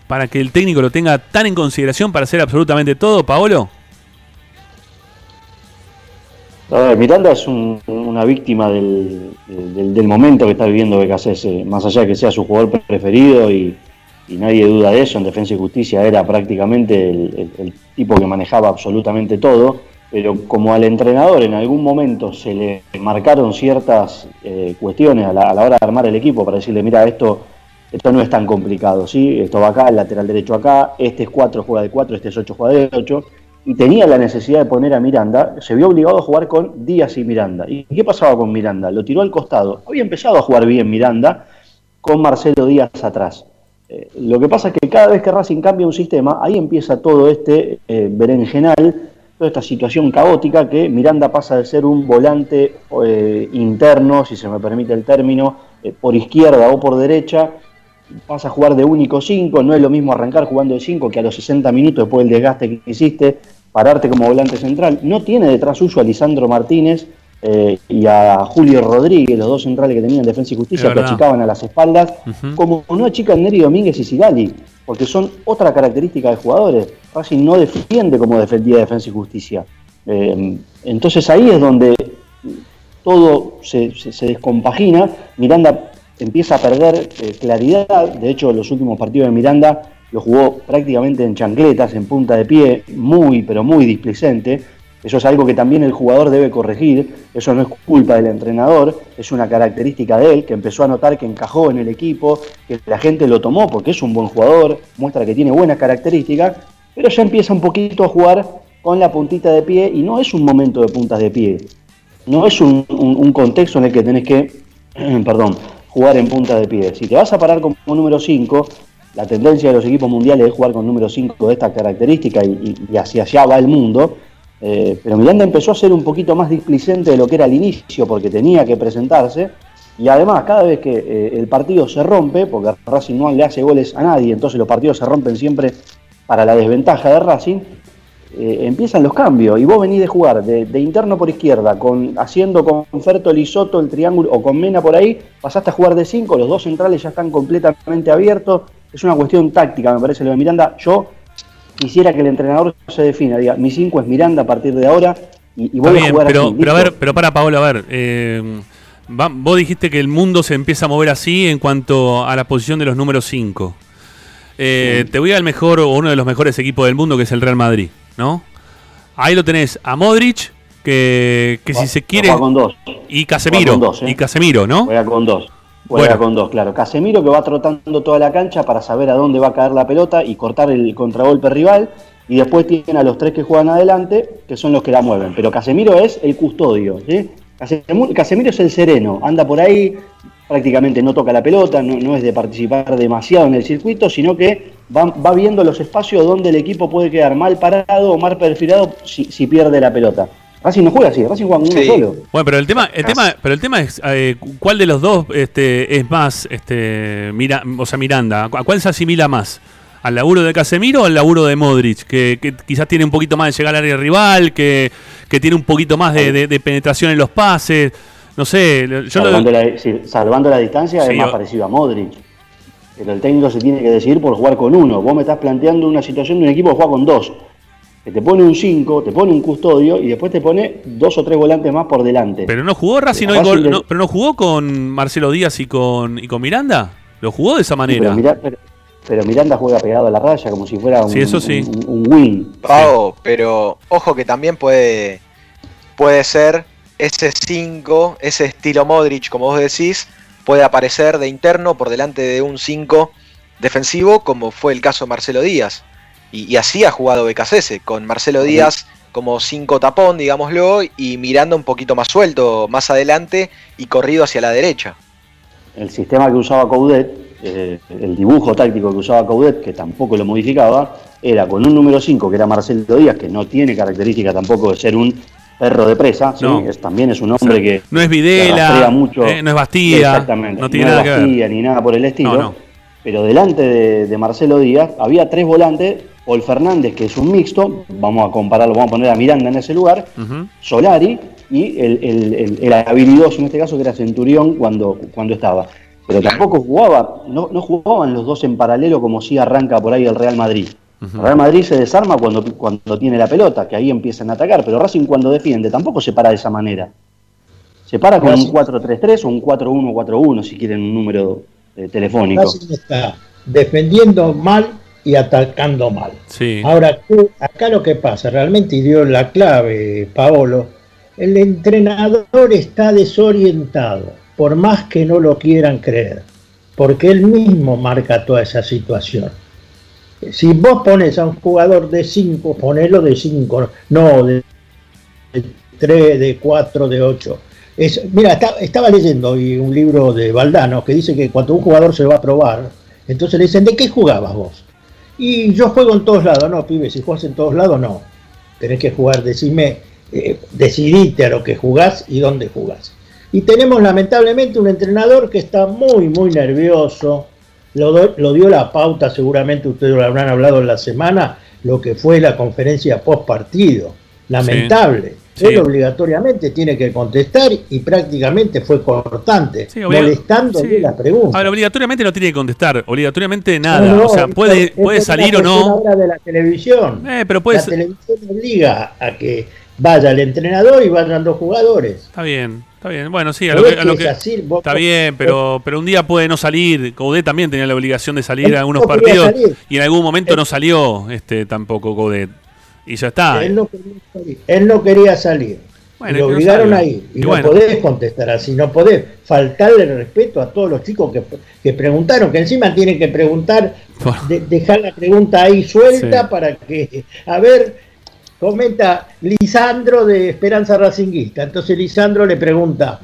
para que el técnico lo tenga tan en consideración para hacer absolutamente todo, Paolo? A Miranda es un- una víctima del, del- momento que está viviendo BKC, más allá de que sea su jugador preferido y, nadie duda de eso, en Defensa y Justicia era prácticamente el tipo que manejaba absolutamente todo, pero como al entrenador en algún momento se le marcaron ciertas eh, cuestiones a la, a la hora de armar el equipo para decirle, mira, esto, esto no es tan complicado, ¿sí? esto va acá, el lateral derecho acá, este es 4, juega de 4, este es 8, juega de 8, y tenía la necesidad de poner a Miranda, se vio obligado a jugar con Díaz y Miranda. ¿Y qué pasaba con Miranda? Lo tiró al costado. Había empezado a jugar bien Miranda con Marcelo Díaz atrás. Eh, lo que pasa es que cada vez que Racing cambia un sistema, ahí empieza todo este eh, berenjenal, toda esta situación caótica que Miranda pasa de ser un volante eh, interno, si se me permite el término, por izquierda o por derecha, pasa a jugar de único 5, no es lo mismo arrancar jugando de 5 que a los 60 minutos después del desgaste que hiciste, pararte como volante central. No tiene detrás suyo a Lisandro Martínez eh, y a Julio Rodríguez, los dos centrales que tenían Defensa y Justicia, que achicaban a las espaldas, como no achican Neri Domínguez y Sigali, porque son otra característica de jugadores. Racing no defiende como defendía Defensa y Justicia. Eh, entonces ahí es donde todo se, se- se descompagina. Miranda empieza a perder eh, claridad. De hecho, los últimos partidos de Miranda lo jugó prácticamente en chancletas, en punta de pie, muy, pero muy displicente. Eso es algo que también el jugador debe corregir. Eso no es culpa del entrenador, es una característica de él, que empezó a notar que encajó en el equipo, que la gente lo tomó porque es un buen jugador, muestra que tiene buenas características, pero ya empieza un poquito a jugar con la puntita de pie y no es un momento de puntas de pie no es un, contexto en el que tenés que, perdón, jugar en punta de pie. Si te vas a parar como número 5, la tendencia de los equipos mundiales es jugar con número 5 de esta característica y, hacia allá va el mundo. Eh, pero Miranda empezó a ser un poquito más displicente de lo que era al inicio porque tenía que presentarse. Y además, cada vez que eh, el partido se rompe, porque Racing no le hace goles a nadie, entonces los partidos se rompen siempre para la desventaja de Racing, eh, empiezan los cambios y vos venís de jugar de, interno por izquierda, con, haciendo con Fertoli Soto el triángulo o con Mena por ahí, pasaste a jugar de 5, los dos centrales ya están completamente abiertos, es una cuestión táctica, me parece lo de Miranda. Yo quisiera que el entrenador se defina, diga, mi 5 es Miranda a partir de ahora y, y voy a jugar pero, así. pero a ver, pero para Paolo, a ver, eh, va- vos dijiste que el mundo se empieza a mover así en cuanto a la posición de los números 5. Te voy al mejor o uno de los mejores equipos del mundo que es el Real Madrid, ¿no? Ahí lo tenés a Modric, que, que si se quiere... Con dos. Y Casemiro, con dos, ¿eh? y Casemiro, ¿no? Juega con dos. Juega Bueno. con dos, claro. Casemiro que va trotando toda la cancha para saber a dónde va a caer la pelota y cortar el contragolpe rival. Y después tienen a los tres que juegan adelante, que son los que la mueven. Pero Casemiro es el custodio. ¿sí? Casemiro es el sereno. Anda por ahí, prácticamente no toca la pelota, no, no es de participar demasiado en el circuito, sino que va, va viendo los espacios donde el equipo puede quedar mal parado o mal perfilado si, si pierde la pelota. Racing no juega así, Racing juega con uno Sí. solo. Bueno, pero el tema, el tema, pero el tema es eh, cuál de los dos este, es más, este, mira, o sea, Miranda, ¿a cuál se asimila más? ¿Al laburo de Casemiro o al laburo de Modric? Que, que quizás tiene un poquito más de llegar al área rival, que, que tiene un poquito más de, de- de penetración en los pases. No sé, yo lo- salvando, la, sí, salvando la distancia Sí, es más parecido a Modric. Pero el técnico se tiene que decidir por jugar con uno. Vos me estás planteando una situación de un equipo que juega con dos. Que te pone un 5, te pone un custodio y después te pone dos o tres volantes más por delante. pero no jugó Racing Pero hoy con- no, pero no jugó con Marcelo Díaz y con, y con Miranda. Lo jugó de esa Sí, manera. pero, Mira- pero- pero Miranda juega pegado a la raya como si fuera un, Sí, eso sí. un, un wing. Pau, pero ojo que también puede, puede ser ese 5, ese estilo Modric, como vos decís, puede aparecer de interno por delante de un 5 defensivo, como fue el caso de Marcelo Díaz. Y, y así ha jugado Becasese, con Marcelo Díaz como 5 tapón, digámoslo, y mirando un poquito más suelto, más adelante y corrido hacia la derecha. El sistema que usaba Coudet, eh, el dibujo táctico que usaba Coudet, que tampoco lo modificaba, era con un número 5 que era Marcelo Díaz, que no tiene característica tampoco de ser un perro de presa, ¿sí? No. es, también es un hombre que no es Videla, mucho. eh, no es Bastía, Exactamente, no tiene es nada que ver. Bastía ni nada por el estilo. No, no. Pero delante de, de Marcelo Díaz había tres volantes, Paul Fernández, que es un mixto, vamos a compararlo, vamos a poner a Miranda en ese lugar. Solari y el, el, el- el habilidoso en este caso que era Centurión cuando, cuando estaba. Pero tampoco jugaba, no, no jugaban los dos en paralelo como si arranca por ahí el Real Madrid. El Real Madrid se desarma cuando, cuando tiene la pelota, que ahí empiezan a atacar, pero Racing cuando defiende tampoco se para de esa manera. Se para con un Racing- 4-3-3 o un 4-1-4-1 si quieren un número eh, telefónico. Racing está defendiendo mal y atacando mal. Sí. Ahora, ¿qué- acá lo que pasa, realmente y dio la clave, Paolo, el entrenador está desorientado, por más que no lo quieran creer, porque él mismo marca toda esa situación. Si vos pones a un jugador de 5, ponelo de 5, no de 3, de 4, de 8. Es, mira, está- estaba leyendo hoy un libro de Valdano que dice que cuando un jugador se va a probar, entonces le dicen, ¿de qué jugabas vos? Y yo juego en todos lados, no, pibe, si juegas en todos lados, no. Tenés que jugar, decime, eh, decidite a lo que jugás y dónde jugás. Y tenemos lamentablemente un entrenador que está muy, muy nervioso. Lo, do- lo dio la pauta, seguramente ustedes lo habrán hablado en la semana, lo que fue la conferencia post partido. Lamentable. Sí. Él obligatoriamente tiene que contestar y prácticamente fue cortante, Sí, molestándole sí. las preguntas. Ahora, obligatoriamente no tiene que contestar, obligatoriamente nada. No, no, o sea, esto- puede, esto puede salir o no. de la televisión. Eh, pero puede la televisión obliga a que vaya el entrenador y vayan los jugadores. Está bien, está bien. Bueno, sí, a ¿No lo que, a lo así? Vos- está bien, pero, pero un día puede no salir. Coudet también tenía la obligación de salir a algunos partidos salir. y en algún momento no salió este tampoco Coudet. Y ya está. Él no quería salir. Él no quería salir. Bueno, lo no obligaron salga. a ir. Y, Y no bueno. podés contestar así, no podés faltarle el respeto a todos los chicos que, que preguntaron, que encima tienen que preguntar, de- dejar la pregunta ahí suelta Sí. para que, a ver, comenta Lisandro de Esperanza Racinguista. Entonces Lisandro le pregunta,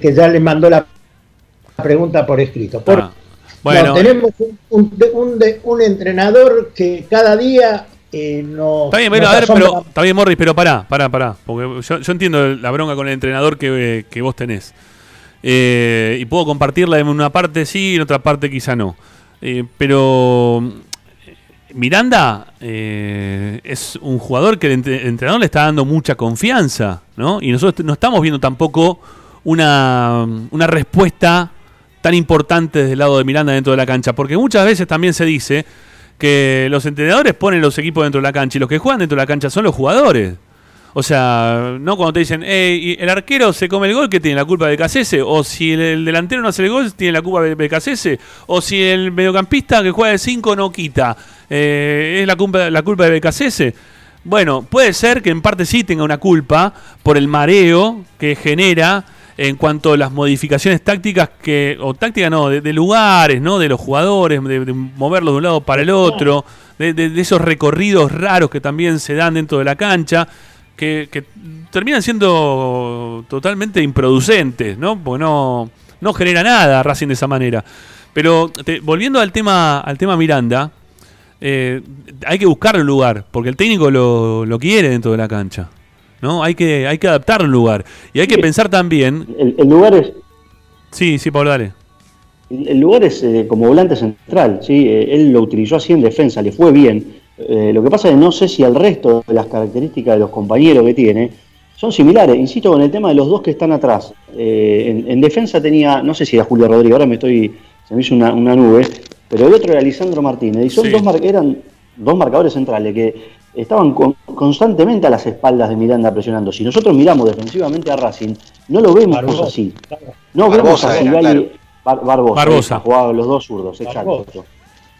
que ya le mandó la pregunta por escrito. Por, Ah, bueno, no, tenemos un, un- un- un entrenador que cada día eh, nos. Está bien, pero, nos a ver, pero, está bien, Morris, pero pará, pará, pará. Porque yo, yo entiendo la bronca con el entrenador que, que vos tenés. Eh, y puedo compartirla en una parte sí, en otra parte quizá no. Eh, pero eh, Miranda eh, es un jugador que el, entre- el entrenador le está dando mucha confianza, ¿no? Y nosotros no estamos viendo tampoco una, una respuesta tan importante desde el lado de Miranda dentro de la cancha. Porque muchas veces también se dice que los entrenadores ponen los equipos dentro de la cancha y los que juegan dentro de la cancha son los jugadores. O sea, no cuando te dicen, "Ey, y el arquero se come el gol, que tiene la culpa de Becasese? O si el, el delantero no hace el gol, tiene la culpa de Becasese? O si el mediocampista que juega de 5 no quita, eh, ¿es la culpa, la culpa de Becasese? Bueno, puede ser que en parte sí tenga una culpa por el mareo que genera en cuanto a las modificaciones tácticas que o tácticas no de, lugares no de los jugadores de, moverlos de un lado para el otro de, de- esos recorridos raros que también se dan dentro de la cancha que, que terminan siendo totalmente improducentes no porque no no genera nada Racing de esa manera. Pero te- volviendo al tema al tema Miranda eh, hay que buscar un lugar porque el técnico lo, lo quiere dentro de la cancha ¿no? Hay que, hay que adaptar un lugar. Y hay que pensar también. El, el lugar es, Sí, sí, Pablo, dale. El el lugar es eh, como volante central, ¿sí? Eh, él lo utilizó así en defensa, le fue bien. Eh, lo que pasa es que no sé si al resto de las características de los compañeros que tiene son similares. Insisto con el tema de los dos que están atrás. Eh, en, en defensa tenía, no sé si era Julio Rodríguez, ahora me estoy, se me hizo una, una nube, pero el otro era Lisandro Martínez. Y son Sí. dos mar- eran dos marcadores centrales que estaban con- constantemente a las espaldas de Miranda presionando. Si nosotros miramos defensivamente a Racing, no lo vemos Barbosa. así. No Barbosa vemos a era, Sigali- claro. Bar- Barbosa, Barbosa. esa, jugaban los dos zurdos, exacto. Barbosa.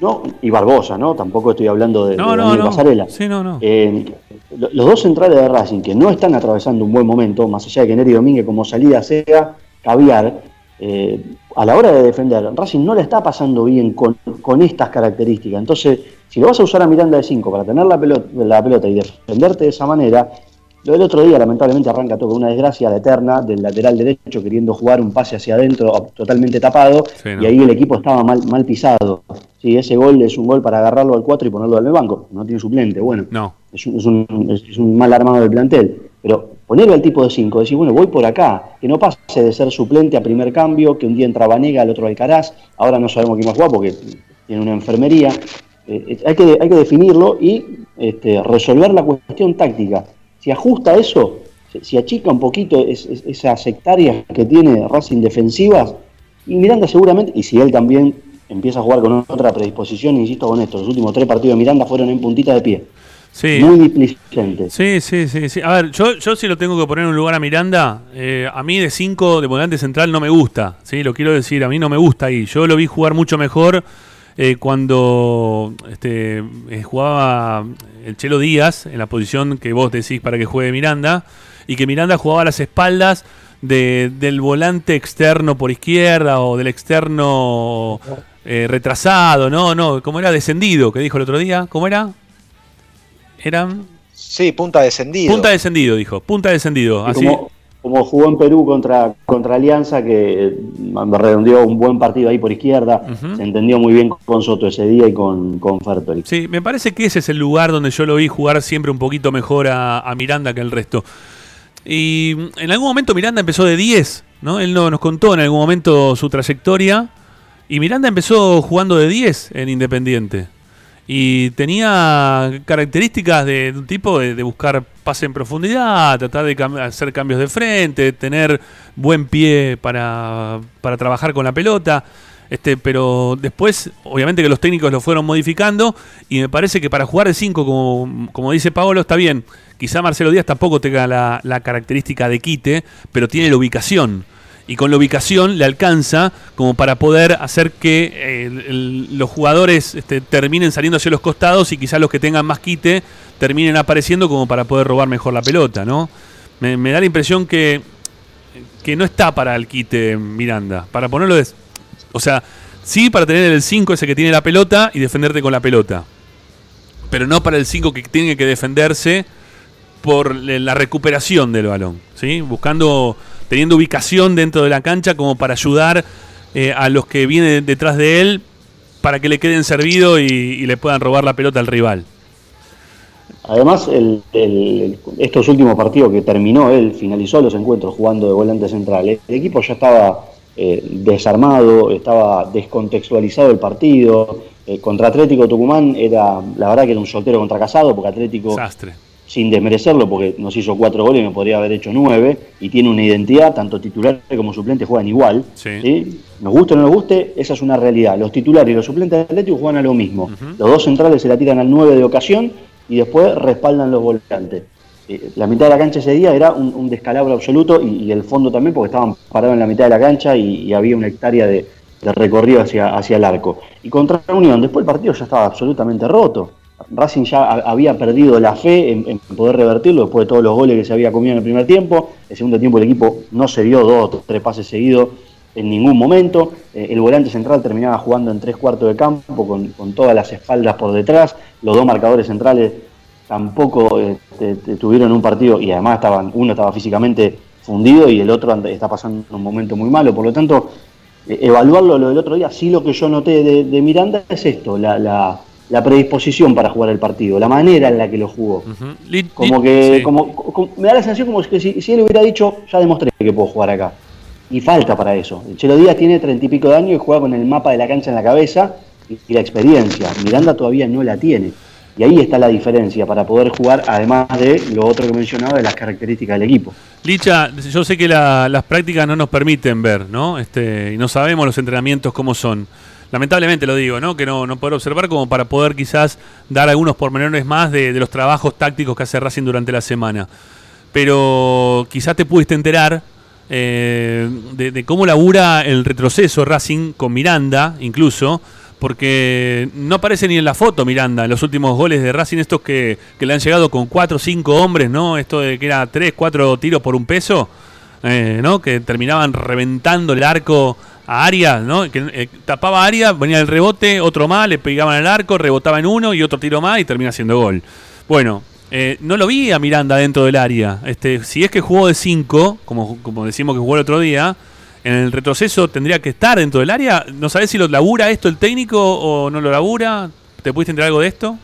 No, y Barbosa, ¿no? Tampoco estoy hablando de, No, de no, Daniel no. Pasarela. Sí, no, no. Eh, lo- los dos centrales de Racing que no están atravesando un buen momento, más allá de que Neri Domínguez como salida sea caviar, eh, a la hora de defender, Racing no le está pasando bien con, con estas características. Entonces, si lo vas a usar a Miranda de 5 para tener la pelota, la pelota y defenderte de esa manera, lo del otro día lamentablemente arranca todo con una desgracia la eterna del lateral derecho queriendo jugar un pase hacia adentro totalmente tapado Sí, ¿no? y ahí el equipo estaba mal, mal pisado. Sí, ese gol es un gol para agarrarlo al 4 y ponerlo en el banco. No tiene suplente, bueno No. es un, es un- es un mal armado del plantel. Pero ponerle al tipo de 5, decir, bueno, voy por acá, que no pase de ser suplente a primer cambio, que un día entra Vanega, al otro Alcaraz, ahora no sabemos quién va a jugar porque tiene una enfermería. Eh, eh, hay, que, hay que definirlo y este, resolver la cuestión táctica. Si ajusta eso, si, achica un poquito es- es- esas hectáreas que tiene Racing defensivas, y Miranda seguramente, y si él también empieza a jugar con otra predisposición, insisto con esto, los últimos tres partidos de Miranda fueron en puntita de pie. Sí. Muy displicente. Sí, sí, sí, sí. A ver, yo, yo si lo tengo que poner en un lugar a Miranda, eh, a mí de 5 de volante central no me gusta, ¿sí? Lo quiero decir, a mí no me gusta ahí. Yo lo vi jugar mucho mejor eh, cuando este, eh, jugaba el Chelo Díaz en la posición que vos decís para que juegue Miranda, y que Miranda jugaba a las espaldas de- del volante externo por izquierda o del externo eh, retrasado, no, no, ¿cómo era? Descendido, que dijo el otro día, ¿cómo era? Eran Sí, punta descendido. Punta descendido, dijo. Punta descendido. Así. como, como jugó en Perú contra, contra Alianza, que eh, redondeó un buen partido ahí por izquierda, se entendió muy bien con Soto ese día y con, con Fertoli. Sí, me parece que ese es el lugar donde yo lo vi jugar siempre un poquito mejor a, a Miranda que el resto. Y en algún momento Miranda empezó de 10, ¿no? Él no, nos contó en algún momento su trayectoria. Y Miranda empezó jugando de 10 en Independiente. Y tenía características de, un tipo de, buscar pase en profundidad, tratar de hacer cambios de frente, tener buen pie para, para trabajar con la pelota. Este, pero después, obviamente que los técnicos lo fueron modificando y me parece que para jugar de 5, como, como dice Paolo, está bien. Quizá Marcelo Díaz tampoco tenga la, la característica de quite, pero tiene la ubicación. Y con la ubicación le alcanza como para poder hacer que eh, los jugadores este, terminen saliendo hacia los costados y quizás los que tengan más quite terminen apareciendo como para poder robar mejor la pelota, ¿no? Me, da la impresión que, que no está para el quite Miranda. Para ponerlo de, o sea, sí para tener el 5 ese que tiene la pelota y defenderte con la pelota. Pero no para el 5 que tiene que defenderse por la recuperación del balón, ¿sí? Buscando, teniendo ubicación dentro de la cancha como para ayudar eh, a los que vienen detrás de él para que le queden servido y, y le puedan robar la pelota al rival. Además, el- el- estos últimos partidos que terminó él, finalizó los encuentros jugando de volante central. El equipo ya estaba eh, desarmado, estaba descontextualizado el partido. Eh, contra Atlético Tucumán era, la verdad que era un soltero contra casado, porque Atlético Sastre. Sin desmerecerlo, porque nos hizo cuatro goles y me podría haber hecho nueve, y tiene una identidad, tanto titular como suplente juegan igual. Sí. ¿sí? Nos guste o no nos guste, esa es una realidad. Los titulares y los suplentes de Atlético juegan a lo mismo. Los dos centrales se la tiran al 9 de ocasión y después respaldan los volantes. Eh, La mitad de la cancha ese día era un, un descalabro absoluto y, y el fondo también porque estaban parados en la mitad de la cancha y, y había una hectárea de, de recorrido hacia, hacia el arco. Y contra Unión, después el partido ya estaba absolutamente roto. Racing ya ha- había perdido la fe en, poder revertirlo después de todos los goles que se había comido en el primer tiempo. El segundo tiempo el equipo no se dio dos o tres pases seguidos en ningún momento. Eh, el volante central terminaba jugando en tres cuartos de campo con, todas las espaldas por detrás. Los dos marcadores centrales tampoco eh, tuvieron un partido y además estaban uno estaba físicamente fundido y el otro está pasando un momento muy malo. Por lo tanto, eh, evaluarlo lo del otro día, sí lo que yo noté de, Miranda es esto, la- la predisposición para jugar el partido, la manera en la que lo jugó. Como que, sí. como, como- me da la sensación como que si, si él hubiera dicho, ya demostré que puedo jugar acá. Y falta para eso. El Chelo Díaz tiene treinta y pico de años y juega con el mapa de la cancha en la cabeza y, y la experiencia. Miranda todavía no la tiene. Y ahí está la diferencia para poder jugar, además de lo otro que mencionaba, de las características del equipo. Licha, yo sé que la- las prácticas no nos permiten ver, ¿no? Este, y no sabemos los entrenamientos cómo son. Lamentablemente lo digo, ¿no? Que no, no poder observar como para poder quizás dar algunos pormenores más de, los trabajos tácticos que hace Racing durante la semana. Pero quizás te pudiste enterar eh, de, de cómo labura el retroceso Racing con Miranda, incluso, porque no aparece ni en la foto Miranda, en los últimos goles de Racing, estos que, que le han llegado con 4 o 5 hombres, ¿no? Esto de que era 3, 4 tiros por un peso, eh, ¿no? Que terminaban reventando el arco a Arias, ¿no? Eh, tapaba a Arias, venía el rebote, otro más, le pegaban al arco, rebotaba en uno y otro tiro más y termina haciendo gol. Bueno, eh, no lo vi a Miranda dentro del área. Este, si es que jugó de 5, como, como decimos que jugó el otro día, en el retroceso tendría que estar dentro del área. ¿No sabés si lo labura esto el técnico o no lo labura? ¿Te pudiste enterar algo de esto?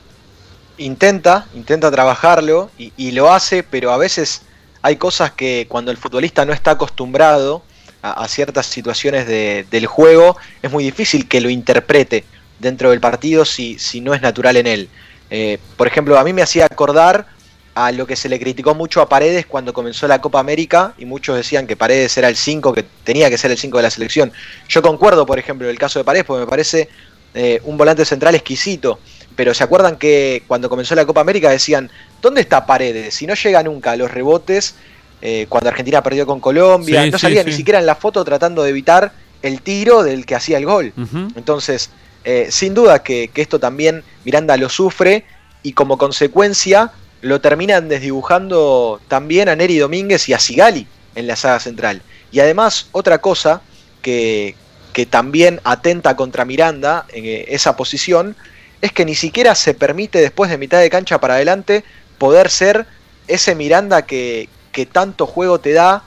intenta, intenta trabajarlo y lo hace, pero a veces hay cosas que cuando el futbolista no está acostumbrado a, ciertas situaciones de- del juego, es muy difícil que lo interprete dentro del partido si, si no es natural en él. Eh, por ejemplo, a mí me hacía acordar a lo que se le criticó mucho a Paredes cuando comenzó la Copa América y muchos decían que Paredes era el 5, que tenía que ser el 5 de la selección. Yo concuerdo, por ejemplo, el caso de Paredes, porque me parece eh, un volante central exquisito. Pero ¿se acuerdan que cuando comenzó la Copa América decían, ¿dónde está Paredes? Si no llega nunca a los rebotes, eh, cuando Argentina perdió con Colombia, Sí, no salía sí. ni siquiera en la foto tratando de evitar el tiro del que hacía el gol. Entonces, eh, sin duda que, que esto también Miranda lo sufre y como consecuencia lo terminan desdibujando también a Neri Domínguez y a Sigali en la saga central. Y además, otra cosa que, que también atenta contra Miranda en eh, esa posición es que ni siquiera se permite después de mitad de cancha para adelante poder ser ese Miranda que, que tanto juego te da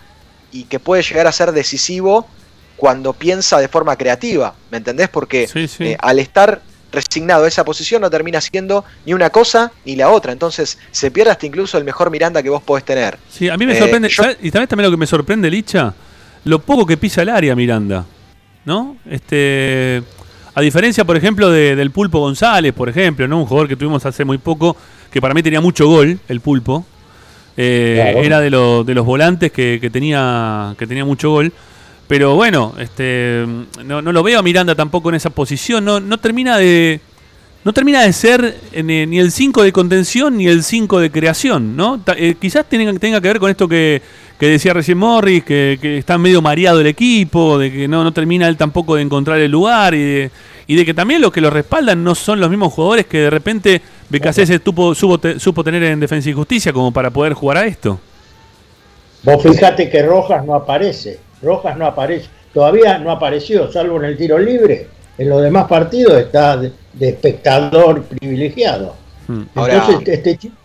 y que puede llegar a ser decisivo cuando piensa de forma creativa, ¿me entendés? Porque Sí, sí. eh, al estar resignado a esa posición no termina siendo ni una cosa ni la otra, entonces se pierde hasta incluso el mejor Miranda que vos podés tener. Sí, a mí me Eh, sorprende. Y también, también lo que me sorprende, Licha, lo poco que pisa el área Miranda. ¿No? Este. A diferencia, por ejemplo, de- del Pulpo González, por ejemplo, ¿no? Un jugador que tuvimos hace muy poco, que para mí tenía mucho gol, el Pulpo. Eh, Claro. Era de, los de los volantes que, que tenía, que tenía mucho gol. Pero bueno, este, no, no lo veo a Miranda tampoco en esa posición. No, no termina de. No termina de ser eh, ni el 5 de contención ni el 5 de creación, ¿no? Eh, quizás tenga, tenga que ver con esto que, que decía recién Morris, que, que está medio mareado el equipo, de que no, no termina él tampoco de encontrar el lugar y de, y de que también los que lo respaldan no son los mismos jugadores que de repente tuvo, supo, te- supo tener en Defensa y Justicia como para poder jugar a esto. Vos fijate que Rojas no aparece. Rojas no aparece. Todavía no apareció, salvo en el tiro libre. En los demás partidos está de, de espectador privilegiado. Mm. Ahora- Entonces, este chico.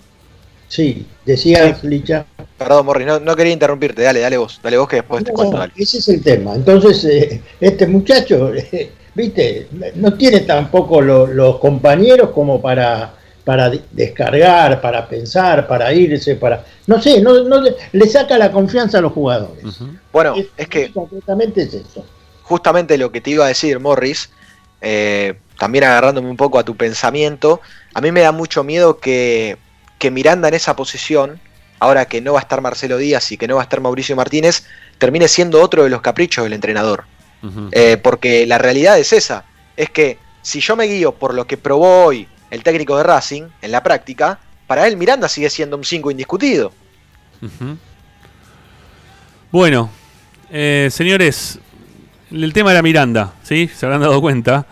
Sí, decía Licha. Perdón, Morri, no, no quería interrumpirte, dale, dale vos, dale vos que después te cuento, dale. ese es el tema. Entonces, eh, este muchacho, eh, viste, no tiene tampoco lo- los compañeros como para, para descargar, para pensar, para irse, para. No sé, no, no le- saca la confianza a los jugadores. Bueno, es que es eso. justamente lo que te iba a decir, Morris, eh, también agarrándome un poco a tu pensamiento, a mí me da mucho miedo que, que Miranda en esa posición, ahora que no va a estar Marcelo Díaz y que no va a estar Mauricio Martínez, termine siendo otro de los caprichos del entrenador. Eh, porque la realidad es esa, es que si yo me guío por lo que probó hoy el técnico de Racing en la práctica, para él Miranda sigue siendo un 5 indiscutido. Bueno, eh, señores, el tema era Miranda, ¿sí? Se habrán dado cuenta.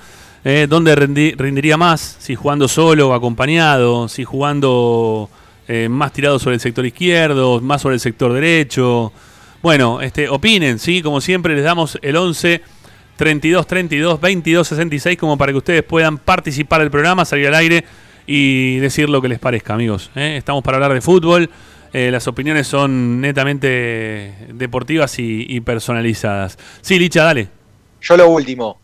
Eh, ¿Dónde rendi- rendiría más? Si jugando solo o acompañado, si jugando eh, más tirado sobre el sector izquierdo, más sobre el sector derecho. Bueno, este, opinen, ¿sí? Como siempre les damos el 11 32 32 22 66 como para que ustedes puedan participar del programa, salir al aire y decir lo que les parezca, amigos. ¿eh? Estamos para hablar de fútbol. eh, las opiniones son netamente deportivas y, y personalizadas. Sí, Licha, dale. Yo lo último,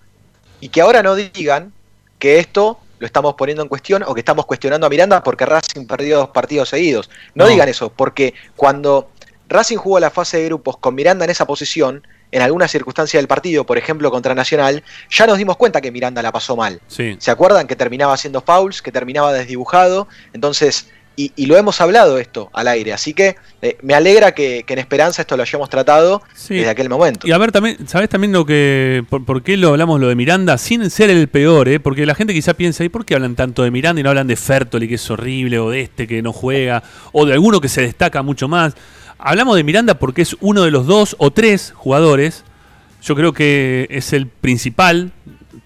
y que ahora no digan que esto lo estamos poniendo en cuestión o que estamos cuestionando a Miranda porque Racing perdió dos partidos seguidos. No, No. digan eso, porque cuando Racing jugó la fase de grupos con Miranda en esa posición, en alguna circunstancia del partido, por ejemplo contra Nacional, ya nos dimos cuenta que Miranda la pasó mal. Sí. ¿Se acuerdan que terminaba haciendo fouls, que terminaba desdibujado? Entonces, y, y lo hemos hablado esto al aire, así que eh, me alegra que, que en Esperanza esto lo hayamos tratado Sí. desde aquel momento. Y a ver, también, ¿sabes también lo que. Por, por qué lo hablamos lo de Miranda? Sin ser el peor, ¿eh? Porque la gente quizá piensa, ¿y por qué hablan tanto de Miranda y no hablan de Fertoli, que es horrible, o de este que no juega, o de alguno que se destaca mucho más? Hablamos de Miranda porque es uno de los dos o tres jugadores. Yo creo que es el principal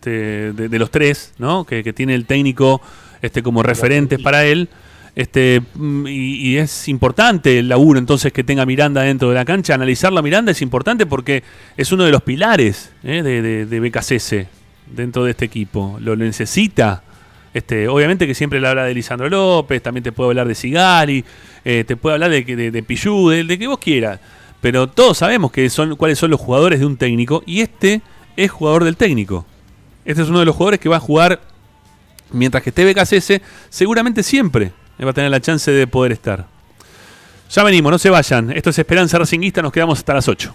de, de los tres, ¿no? Que, que tiene el técnico este, como referentes para él. Este, mm, y, y es importante el laburo entonces que tenga Miranda dentro de la cancha. Analizarlo a Miranda es importante porque es uno de los pilares ¿eh? de, de, dentro de este equipo. Lo necesita. Este, obviamente que siempre le habla de Lisandro López, también te puede hablar de Sigali, eh, te puede hablar de, de, de Pillú, de, de que vos quieras. Pero todos sabemos que son, cuáles son los jugadores de un técnico y este es jugador del técnico. Este es uno de los jugadores que va a jugar mientras que esté BKCS, seguramente siempre va a tener la chance de poder estar. Ya venimos, no se vayan. Esto es Esperanza Racinguista, nos quedamos hasta las 8.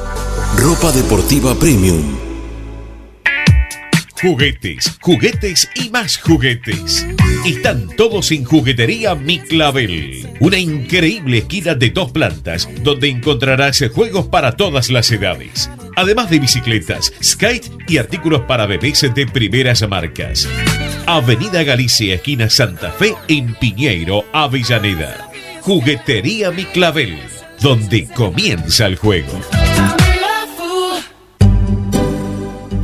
Ropa deportiva premium. Juguetes, juguetes y más juguetes. Están todos en Juguetería Mi Clavel. Una increíble esquina de dos plantas donde encontrarás juegos para todas las edades. Además de bicicletas, skate y artículos para bebés de primeras marcas. Avenida Galicia, esquina Santa Fe, en Piñeiro, Avellaneda. Juguetería Mi Clavel, donde comienza el juego.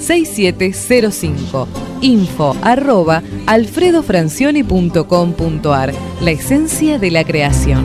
4772-6705. Info arroba alfredofrancioni.com.ar. La esencia de la creación.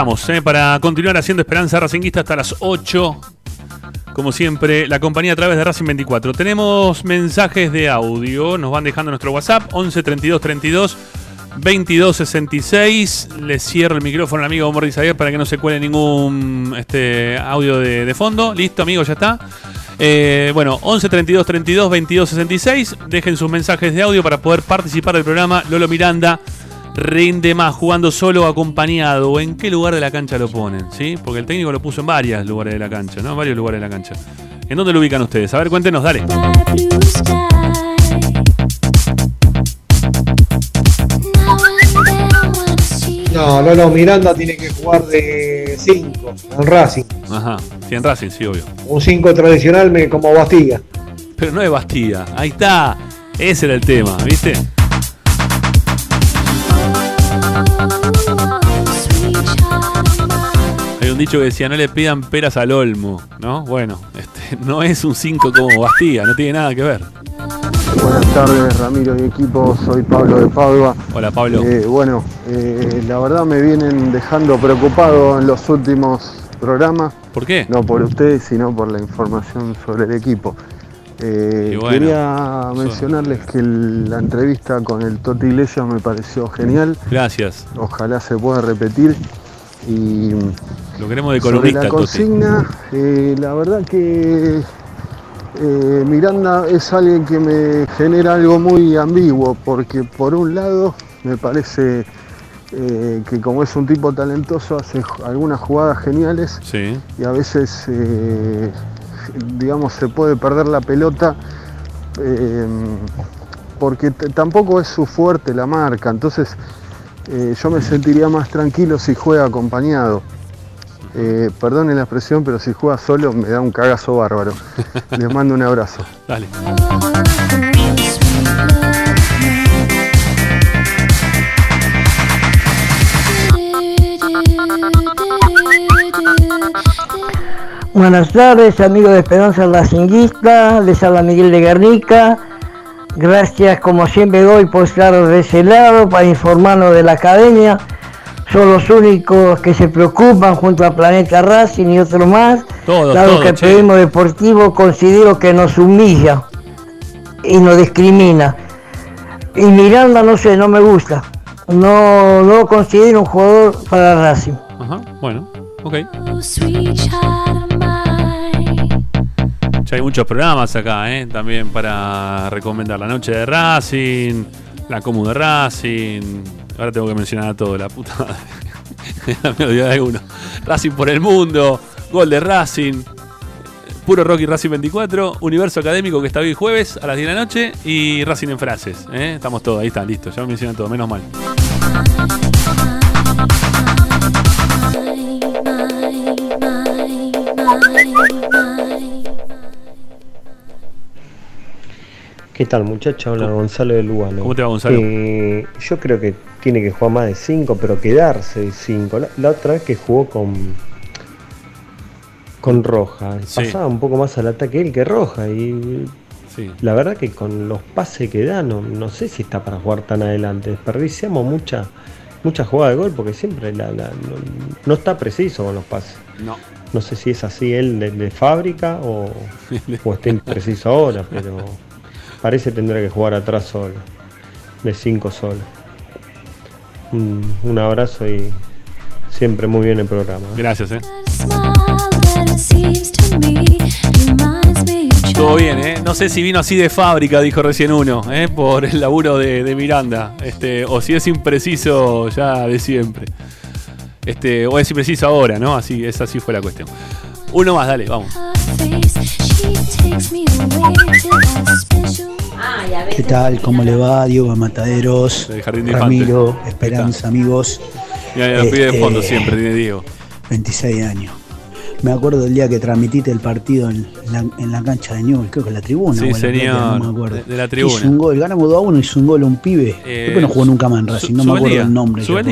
Eh, para continuar haciendo Esperanza Racinguista hasta las 8. Como siempre, la compañía a través de Racing 24. Tenemos mensajes de audio, nos van dejando nuestro WhatsApp, 11 32 32 22 66. Le cierro el micrófono al amigo Morris Ayer para que no se cuele ningún este, audio de, de fondo. Listo, amigo, ya está. Eh, bueno, 11 32 32 22 66. Dejen sus mensajes de audio para poder participar del programa. Lolo Miranda rinde más jugando solo o acompañado. ¿O en qué lugar de la cancha lo ponen? ¿Sí? Porque el técnico lo puso en varios lugares de la cancha, ¿no? En varios lugares de la cancha. ¿En dónde lo ubican ustedes? A ver, cuéntenos, dale. No, Lolo Miranda tiene que jugar de 5 en Racing. Ajá, sí, en Racing, sí, obvio. Un 5 tradicional me- como Bastilla. Pero no es Bastida. Ahí está. Ese era el tema, ¿viste? Hay un dicho que decía, no le pidan peras al olmo, ¿no? Bueno, este, no es un 5 como Bastida, no tiene nada que ver. Buenas tardes, Ramiro y equipo. Soy Pablo de Padua. Hola, Pablo. Eh, bueno, eh, la verdad me vienen dejando preocupado en los últimos programas. ¿Por qué? No por ustedes, sino por la información sobre el equipo. Eh, bueno, quería mencionarles que el- la entrevista con el Toti Iglesias me pareció genial. Gracias. Ojalá se pueda repetir. Y Lo queremos de sobre columnista, la Toti. consigna, eh, la verdad que eh, Miranda es alguien que me genera algo muy ambiguo, porque por un lado me parece eh, que como es un tipo talentoso hace algunas jugadas geniales Sí. y a veces, eh, digamos, se puede perder la pelota eh, porque tampoco es su fuerte la marca, entonces eh, yo me sentiría más tranquilo si juega acompañado. Eh, perdone la expresión, pero si juega solo me da un cagazo bárbaro. Les mando un abrazo. Dale. Buenas tardes, amigos de Esperanza Racinguista, les habla Miguel de Guernica. Gracias, como siempre doy por estar de ese lado para informarnos de la academia. Son los únicos que se preocupan junto a Planeta Racing y otros más. Todos, dado todos, que el che. periodismo deportivo considero que nos humilla y nos discrimina. Y Miranda, no sé, no me gusta. No, no lo considero un jugador para Racing. Ajá, bueno, ok. Ya hay muchos programas acá, ¿eh? También para recomendar la noche de Racing, la Comu de Racing. Ahora tengo que mencionar a todo, la puta madre. Me olvidé de alguno. Racing por el mundo, Gol de Racing, Puro Rocky Racing 24, Universo Académico que está hoy jueves a las 10 de la noche y Racing en frases. ¿eh? Estamos todos, ahí está, listo. Ya me mencionan todo, menos mal. ¿Qué tal muchachos? Habla Gonzalo de Lugano. ¿Cómo te va, Gonzalo? Eh, yo creo que tiene que jugar más de 5, pero quedarse de 5. La, la otra vez que jugó con con Roja, Sí. pasaba un poco más al ataque él que Roja y Sí. la verdad que con los pases que da no, no sé si está para jugar tan adelante. Desperdiciamos mucha mucha jugada de gol porque siempre la- la- no, no está preciso con los pases. No. No sé si es así él de, de fábrica o, o está impreciso ahora, pero parece que tendrá que jugar atrás solo, de 5 solo. Un, un abrazo y siempre muy bien el programa. Gracias, eh. Todo bien, ¿eh? No sé si vino así de fábrica, dijo recién uno, ¿eh? por el laburo de, de Miranda. Este, o si es impreciso ya de siempre. Este, o es impreciso ahora, ¿no? Así, esa sí fue la cuestión. Uno más, dale, vamos. ¿Qué tal? ¿Cómo le va? Diego Mataderos, Ramiro. Esperanza, amigos. Lo pide de Este, fondo siempre, tiene Diego. 26 años. Me acuerdo del día que transmitiste el partido en la, en la cancha de Newell, creo que en la tribuna. Sí, señor, no me acuerdo. de- de la tribuna. Hizo un gol, ganamos 2 a 1, hizo un gol a un pibe. Eh, creo que no jugó nunca más en Racing, no me acuerdo el nombre. Ya, porque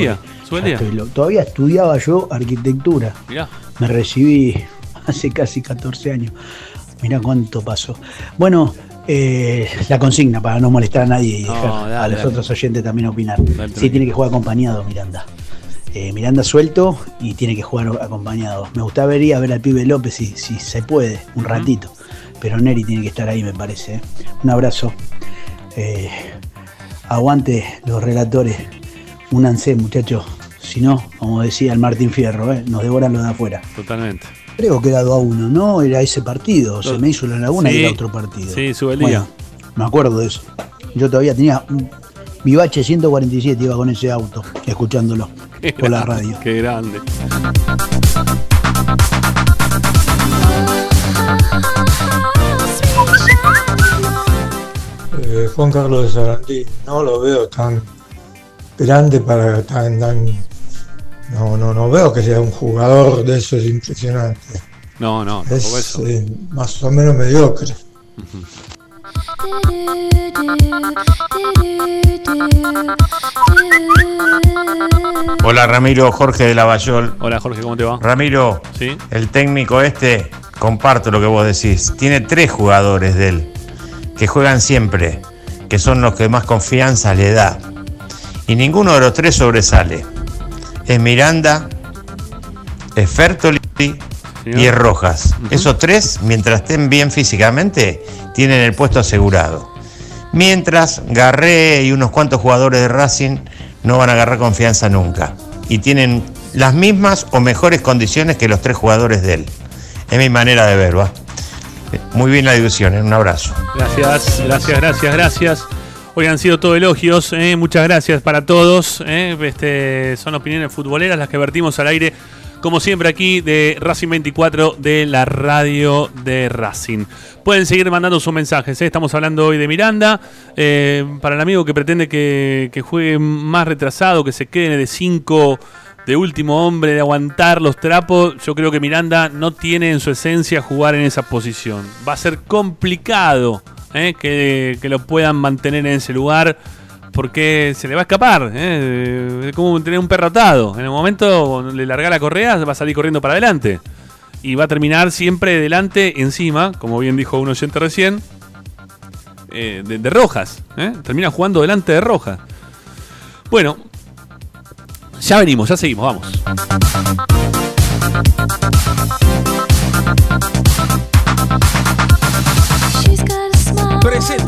Subeldía. ya estoy lo- Todavía estudiaba yo arquitectura. Mirá. Me recibí hace casi 14 años. Mirá cuánto pasó. Bueno, eh, la consigna para no molestar a nadie y No, dejar dale, a los dale. otros oyentes también opinar. Dale, sí, tiene que jugar acompañado Miranda. eh, Miranda suelto y tiene que jugar acompañado. Me gustaría ver al pibe López si, si se puede, un ratito. Pero Neri tiene que estar ahí, me parece. ¿eh? Un abrazo. Eh, aguante los relatores. Únanse, muchachos. Si no, como decía el Martín Fierro, ¿eh? nos devoran los de afuera. Totalmente. Creo que era 2 a 1, ¿no? Era ese partido. Se me hizo la laguna y era otro partido. Sí, sube el día. Bueno, me acuerdo de eso. Yo todavía tenía un Vivache 147, iba con ese auto, escuchándolo por la radio. Qué grande. Eh, Juan Carlos de Sarandí, no lo veo tan grande para tan, tan no, no, no veo que sea un jugador de esos impresionantes. No, no, tampoco Es eso. eh, más o menos mediocre. Hola Ramiro, Jorge de Lavallol. Hola Jorge, ¿cómo te va? Ramiro, Sí. el técnico este, comparto lo que vos decís. Tiene tres jugadores de él que juegan siempre, que son los que más confianza le da. Y ninguno de los tres sobresale. Es Miranda, es Fertoli y es Rojas. Esos tres, mientras estén bien físicamente, tienen el puesto asegurado. Mientras Garré y unos cuantos jugadores de Racing no van a agarrar confianza nunca. Y tienen las mismas o mejores condiciones que los tres jugadores de él. Es mi manera de ver, ¿va? Muy bien la discusión, ¿eh? un abrazo. Gracias, gracias, gracias, gracias. Hoy han sido todo elogios, ¿eh? muchas gracias para todos. ¿eh? Este, son opiniones futboleras las que vertimos al aire, como siempre aquí de Racing 24 de la radio de Racing. Pueden seguir mandando sus mensajes, ¿eh? estamos hablando hoy de Miranda. Para el amigo que pretende que, que juegue más retrasado, que se quede de 5 de último hombre, de aguantar los trapos, yo creo que Miranda no tiene en su esencia jugar en esa posición. Va a ser complicado ¿eh? que, que lo puedan mantener en ese lugar porque se le va a escapar. ¿eh? Es como tener un perro atado. En el momento le larga la correa, va a salir corriendo para adelante. Y va a terminar siempre delante, encima, como bien dijo un oyente recién, eh, de, de Rojas. ¿eh? Termina jugando delante de Rojas. Bueno, ya venimos, ya seguimos, vamos.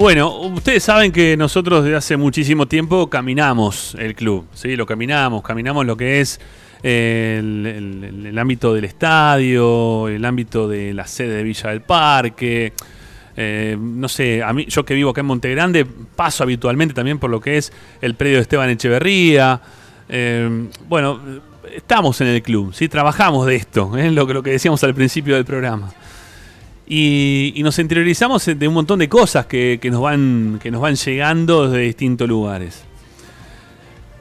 Bueno, ustedes saben que nosotros desde hace muchísimo tiempo caminamos el club, ¿sí? Lo caminamos, caminamos lo que es el, ámbito del estadio, el ámbito de la sede de Villa del Parque. eh, no sé, a mí, yo que vivo acá en Montegrande, paso habitualmente también por lo que es el predio de Esteban Echeverría. Eh, bueno, estamos en el club, ¿sí? trabajamos de esto, ¿eh? lo, lo que decíamos al principio del programa. Y, nos interiorizamos de un montón de cosas que, que nos, van, que nos van llegando desde distintos lugares.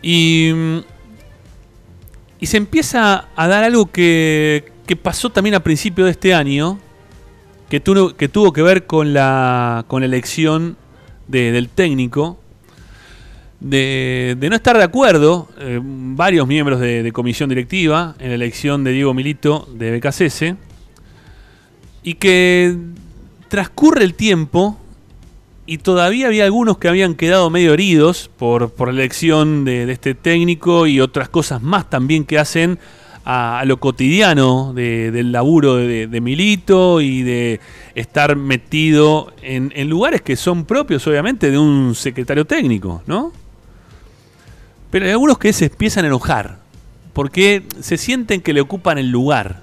Y, y se empieza a dar algo que, que pasó también a principio de este año, que, tuvo, que ver con la, con la elección de- del técnico, de, de no estar de acuerdo eh, varios miembros de, de comisión directiva en la elección de Diego Milito de BKCS y que transcurre el tiempo y todavía había algunos que habían quedado medio heridos por, por la elección de, este técnico y otras cosas más también que hacen a, lo cotidiano de- del laburo de, de Milito y de estar metido en, en lugares que son propios, obviamente, de un secretario técnico, ¿no? Pero hay algunos que se empiezan a enojar porque se sienten que le ocupan el lugar.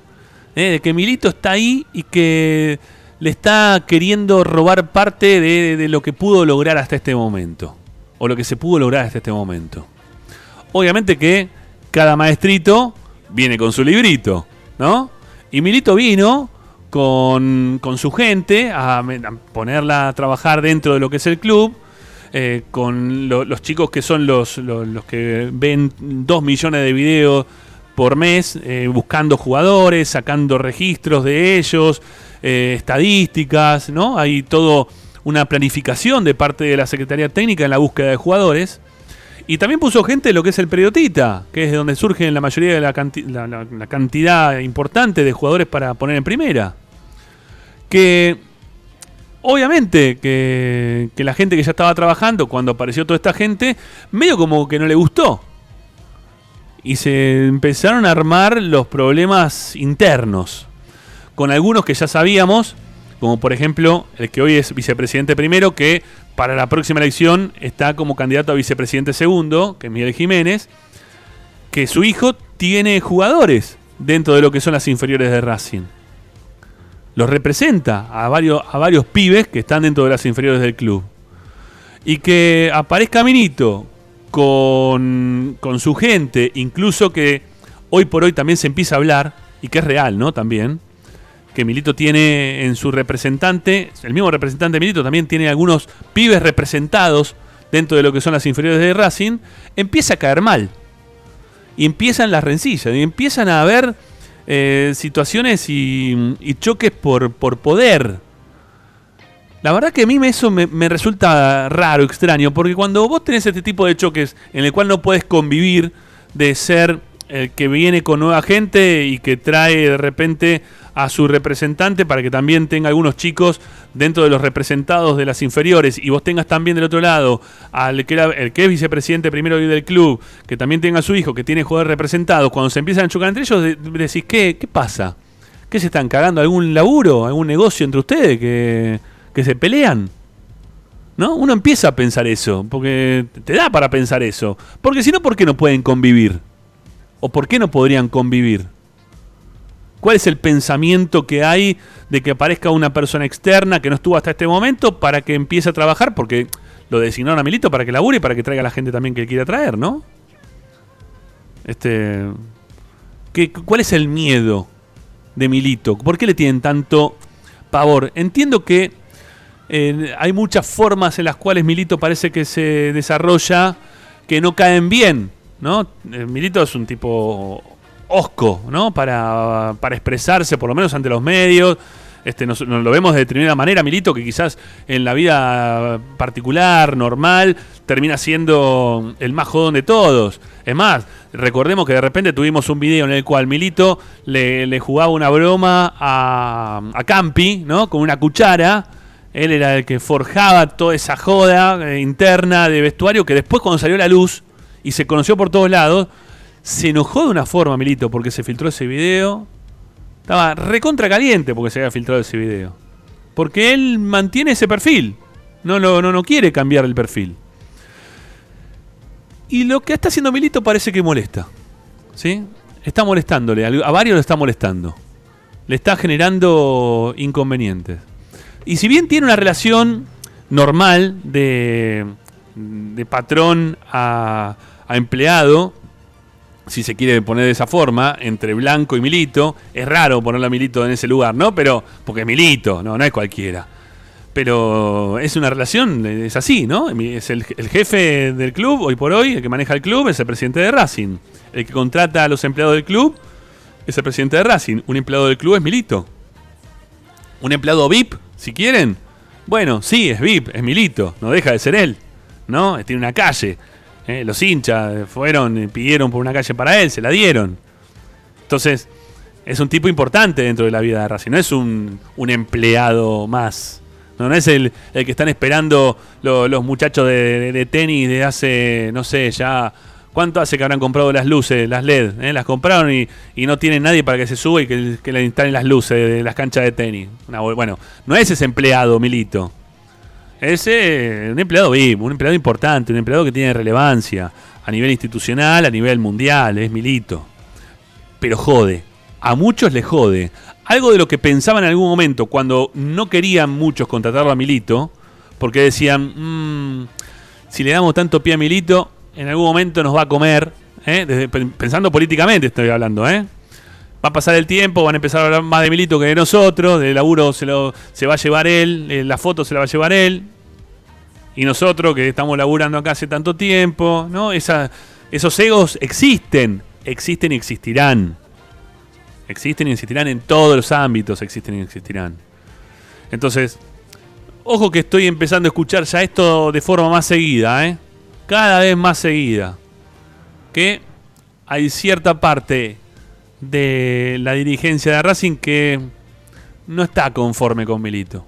¿Eh? De que Milito está ahí y que le está queriendo robar parte de, lo que pudo lograr hasta este momento. O lo que se pudo lograr hasta este momento. Obviamente que cada maestrito viene con su librito, ¿no? Y Milito vino con, con su gente a, ponerla a trabajar dentro de lo que es el club, eh, con lo- los chicos que son los, los, los que ven dos millones de videos por mes, eh, buscando jugadores, sacando registros de ellos, eh, estadísticas, ¿no? Hay todo una planificación de parte de la Secretaría Técnica en la búsqueda de jugadores. Y también puso gente lo que es el periodita, que es de donde surgen la mayoría de la, la- cantidad importante de jugadores para poner en primera. Que obviamente que la gente que ya estaba trabajando cuando apareció toda esta gente, medio como que no le gustó. Y se empezaron a armar los problemas internos. Con algunos que ya sabíamos, como por ejemplo el que hoy es vicepresidente primero, que para la próxima elección está como candidato a vicepresidente segundo, que es Miguel Jiménez, que su hijo tiene jugadores dentro de lo que son las inferiores de Racing. Los representa a varios, a varios pibes que están dentro de las inferiores del club. Y que aparezca Minito con, con su gente, incluso que hoy por hoy también se empieza a hablar, y que es real, ¿no? También, que Milito tiene en su representante, el mismo representante de Milito también tiene algunos pibes representados dentro de lo que son las inferiores de Racing, empieza a caer mal. Y empiezan las rencillas, y empiezan a haber eh, situaciones y, y choques por, por poder. La verdad que a mí eso me, resulta raro, extraño, porque cuando vos tenés este tipo de choques en el cual no puedes convivir de ser el que viene con nueva gente y que trae de repente a su representante para que también tenga algunos chicos dentro de los representados de las inferiores y vos tengas también del otro lado al que era el que es vicepresidente primero del club, que también tenga a su hijo que tiene jugadores representados, cuando se empiezan a chocar entre ellos de- decís, ¿qué, qué pasa? ¿Qué se están cagando? ¿Algún laburo? ¿Algún negocio entre ustedes que, que se pelean? ¿No? Uno empieza a pensar eso, porque te da para pensar eso. Porque si no, ¿por qué no pueden convivir? ¿O por qué no podrían convivir? ¿Cuál es el pensamiento que hay de que aparezca una persona externa que no estuvo hasta este momento para que empiece a trabajar? Porque lo designaron a Milito para que labure y para que traiga a la gente también que quiera traer, ¿no? Este, ¿qué, ¿Cuál es el miedo de Milito? ¿Por qué le tienen tanto pavor? Entiendo que hay muchas formas en las cuales Milito parece que se desarrolla que no caen bien, ¿no? Eh, Milito es un tipo osco, ¿no? Para, para expresarse, por lo menos ante los medios. Este, nos, lo vemos de determinada manera, Milito, que quizás en la vida particular, normal, termina siendo el más jodón de todos. Es más, recordemos que de repente tuvimos un video en el cual Milito le, le jugaba una broma a, a Campi, ¿no? Con una cuchara. Él era el que forjaba toda esa joda eh, interna de vestuario que después cuando salió la luz y se conoció por todos lados, se enojó de una forma, Milito, porque se filtró ese video. Estaba recontra caliente porque se había filtrado ese video. Porque él mantiene ese perfil. No, lo- no, no quiere cambiar el perfil. Y lo que está haciendo Milito parece que molesta. ¿Sí? Está molestándole. A varios lo está molestando. Le está generando inconvenientes. Y si bien tiene una relación normal de, de patrón a, a empleado, si se quiere poner de esa forma, entre Blanco y Milito, es raro ponerle a Milito en ese lugar, ¿no? Pero, porque es Milito, no, es cualquiera. Pero es una relación, es así, ¿no? Es el jefe del club, hoy por hoy, el que maneja el club, es el presidente de Racing. El que contrata a los empleados del club es el presidente de Racing. Un empleado del club es Milito. Un empleado VIP, si quieren. Bueno, sí, es VIP, es Milito, no deja de ser él. ¿No? Tiene una calle. ¿eh? Los hinchas fueron pidieron por una calle para él, se la dieron. Entonces, es un tipo importante dentro de la vida de Racing. No es un, un empleado más. No, es el, el que están esperando lo- los muchachos de- de tenis de hace, no sé, ya ¿Cuánto hace que habrán comprado las luces, las LED? eh? Las compraron y, no tienen nadie para que se suba y que, le instalen las luces de las canchas de tenis. Bueno, no es ese empleado, Milito. Es eh, un empleado vivo, un empleado importante, un empleado que tiene relevancia a nivel institucional, a nivel mundial, es Milito. Pero jode, a muchos le jode. Algo de lo que pensaban en algún momento cuando no querían muchos contratarlo a Milito, porque decían, "Mm, si le damos tanto pie a Milito, en algún momento nos va a comer, ¿eh? Pensando políticamente estoy hablando, ¿eh? Va a pasar el tiempo, van a empezar a hablar más de Milito que de nosotros, del laburo se, lo, se va a llevar él, eh, la foto se la va a llevar él, y nosotros que estamos laburando acá hace tanto tiempo, ¿no? Esos egos existen, existen y existirán. Existen y existirán en todos los ámbitos, existen y existirán. Entonces, ojo que estoy empezando a escuchar ya esto de forma más seguida, ¿eh? Cada vez más seguida. Que hay cierta parte de la dirigencia de Racing que no está conforme con Milito.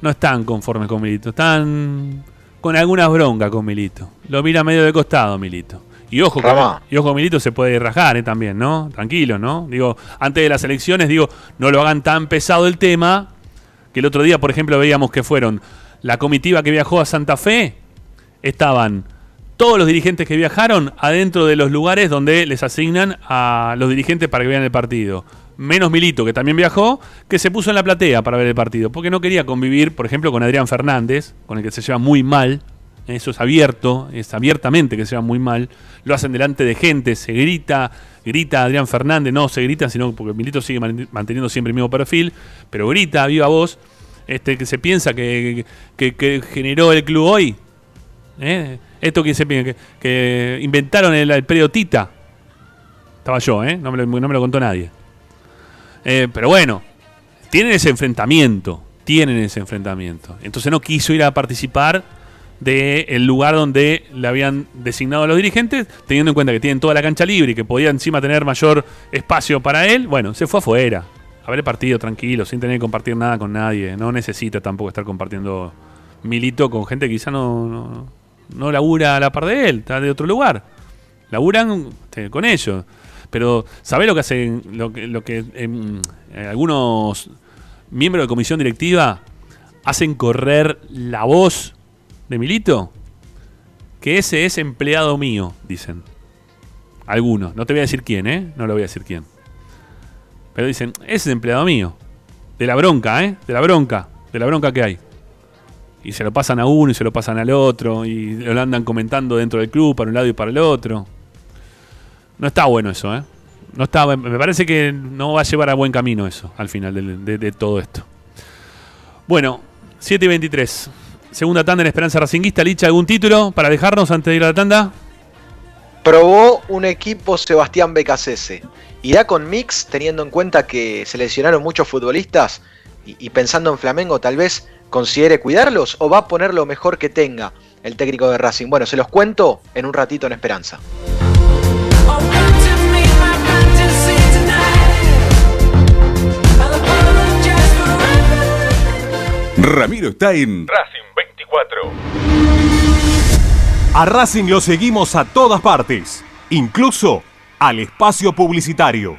No están conformes con Milito. Están con algunas broncas con Milito. Lo mira medio de costado Milito. Y ojo, Ramá. y ojo Milito se puede rajar eh, también, ¿no? Tranquilo, ¿no? Digo, antes de las elecciones, digo, no lo hagan tan pesado el tema. Que el otro día, por ejemplo, veíamos que fueron la comitiva que viajó a Santa Fe. Estaban todos los dirigentes que viajaron adentro de los lugares donde les asignan a los dirigentes para que vean el partido. Menos Milito, que también viajó, que se puso en la platea para ver el partido, porque no quería convivir, por ejemplo, con Adrián Fernández, con el que se lleva muy mal. Eso es abierto, es abiertamente que se lleva muy mal. Lo hacen delante de gente, se grita, grita Adrián Fernández, no se grita, sino porque Milito sigue man- manteniendo siempre el mismo perfil, pero grita viva voz. Este que se piensa que, que- que generó el club hoy, ¿Eh? Esto que se que, que inventaron el, el periodo Tita. Estaba yo, ¿eh? No me lo, contó nadie. Eh, pero bueno, tienen ese enfrentamiento. Tienen ese enfrentamiento. Entonces no quiso ir a participar del lugar donde le habían designado a los dirigentes, teniendo en cuenta que tienen toda la cancha libre y que podía encima tener mayor espacio para él. Bueno, se fue afuera. A ver el partido tranquilo, sin tener que compartir nada con nadie. No necesita tampoco estar compartiendo Milito con gente que quizá no, no labura a la par de él, está de otro lugar. Laburan este, con ellos. Pero, ¿sabés lo que hacen? Lo que, lo que em, eh, algunos miembros de comisión directiva hacen correr la voz de Milito? Que ese es empleado mío, dicen. Algunos. No te voy a decir quién, ¿eh? No lo voy a decir quién. Pero dicen, ese es empleado mío. De la bronca, ¿eh? De la bronca. De la bronca que hay. Y se lo pasan a uno y se lo pasan al otro. Y lo andan comentando dentro del club, para un lado y para el otro. No está bueno eso, ¿eh? No está, me parece que no va a llevar a buen camino eso, al final de, todo esto. Bueno, 7 y 23. Segunda tanda en Esperanza Racinguista. Licha, ¿algún título para dejarnos antes de ir a la tanda? Probó un equipo Sebastián Becasese. ¿Irá con Mix teniendo en cuenta que se lesionaron muchos futbolistas? Y, y pensando en Flamengo, tal vez considere cuidarlos o va a poner lo mejor que tenga el técnico de Racing. Bueno, se los cuento en un ratito en Esperanza. Ramiro está en Racing 24. A Racing lo seguimos a todas partes, incluso al espacio publicitario.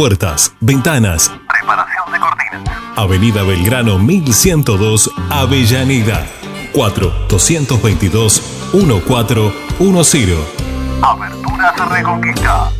Puertas, ventanas. Reparación de cortinas. Avenida Belgrano 1102, Avellaneda. 4 222 1410. Aberturas Reconquista.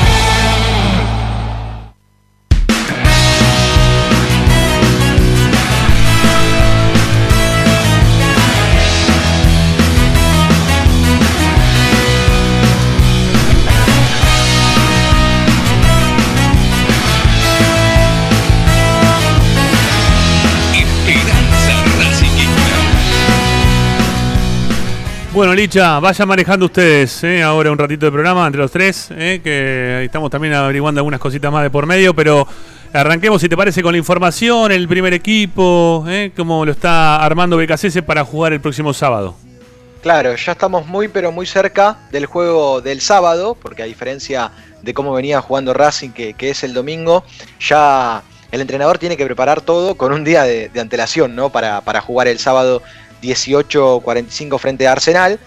Bueno, Licha, vayan manejando ustedes ¿eh? ahora un ratito de programa entre los tres, ¿eh? que estamos también averiguando algunas cositas más de por medio, pero arranquemos, si te parece, con la información, el primer equipo, ¿eh? cómo lo está armando BKCS para jugar el próximo sábado. Claro, ya estamos muy pero muy cerca del juego del sábado, porque a diferencia de cómo venía jugando Racing, que, que es el domingo, ya el entrenador tiene que preparar todo con un día de, de antelación, ¿no? Para, para jugar el sábado 18-45 frente a Arsenal.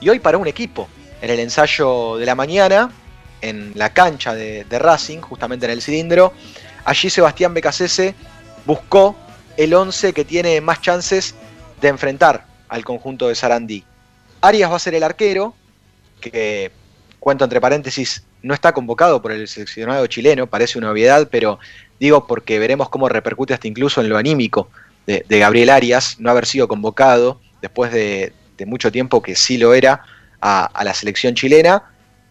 Y hoy para un equipo, en el ensayo de la mañana, en la cancha de, Racing, justamente en el cilindro, allí Sebastián Becasese buscó el 11 que tiene más chances de enfrentar al conjunto de Sarandí. Arias va a ser el arquero, que cuento entre paréntesis, no está convocado por el seleccionado chileno, parece una obviedad, pero digo porque veremos cómo repercute hasta incluso en lo anímico de, Gabriel Arias, no haber sido convocado después de, mucho tiempo que sí lo era a, la selección chilena.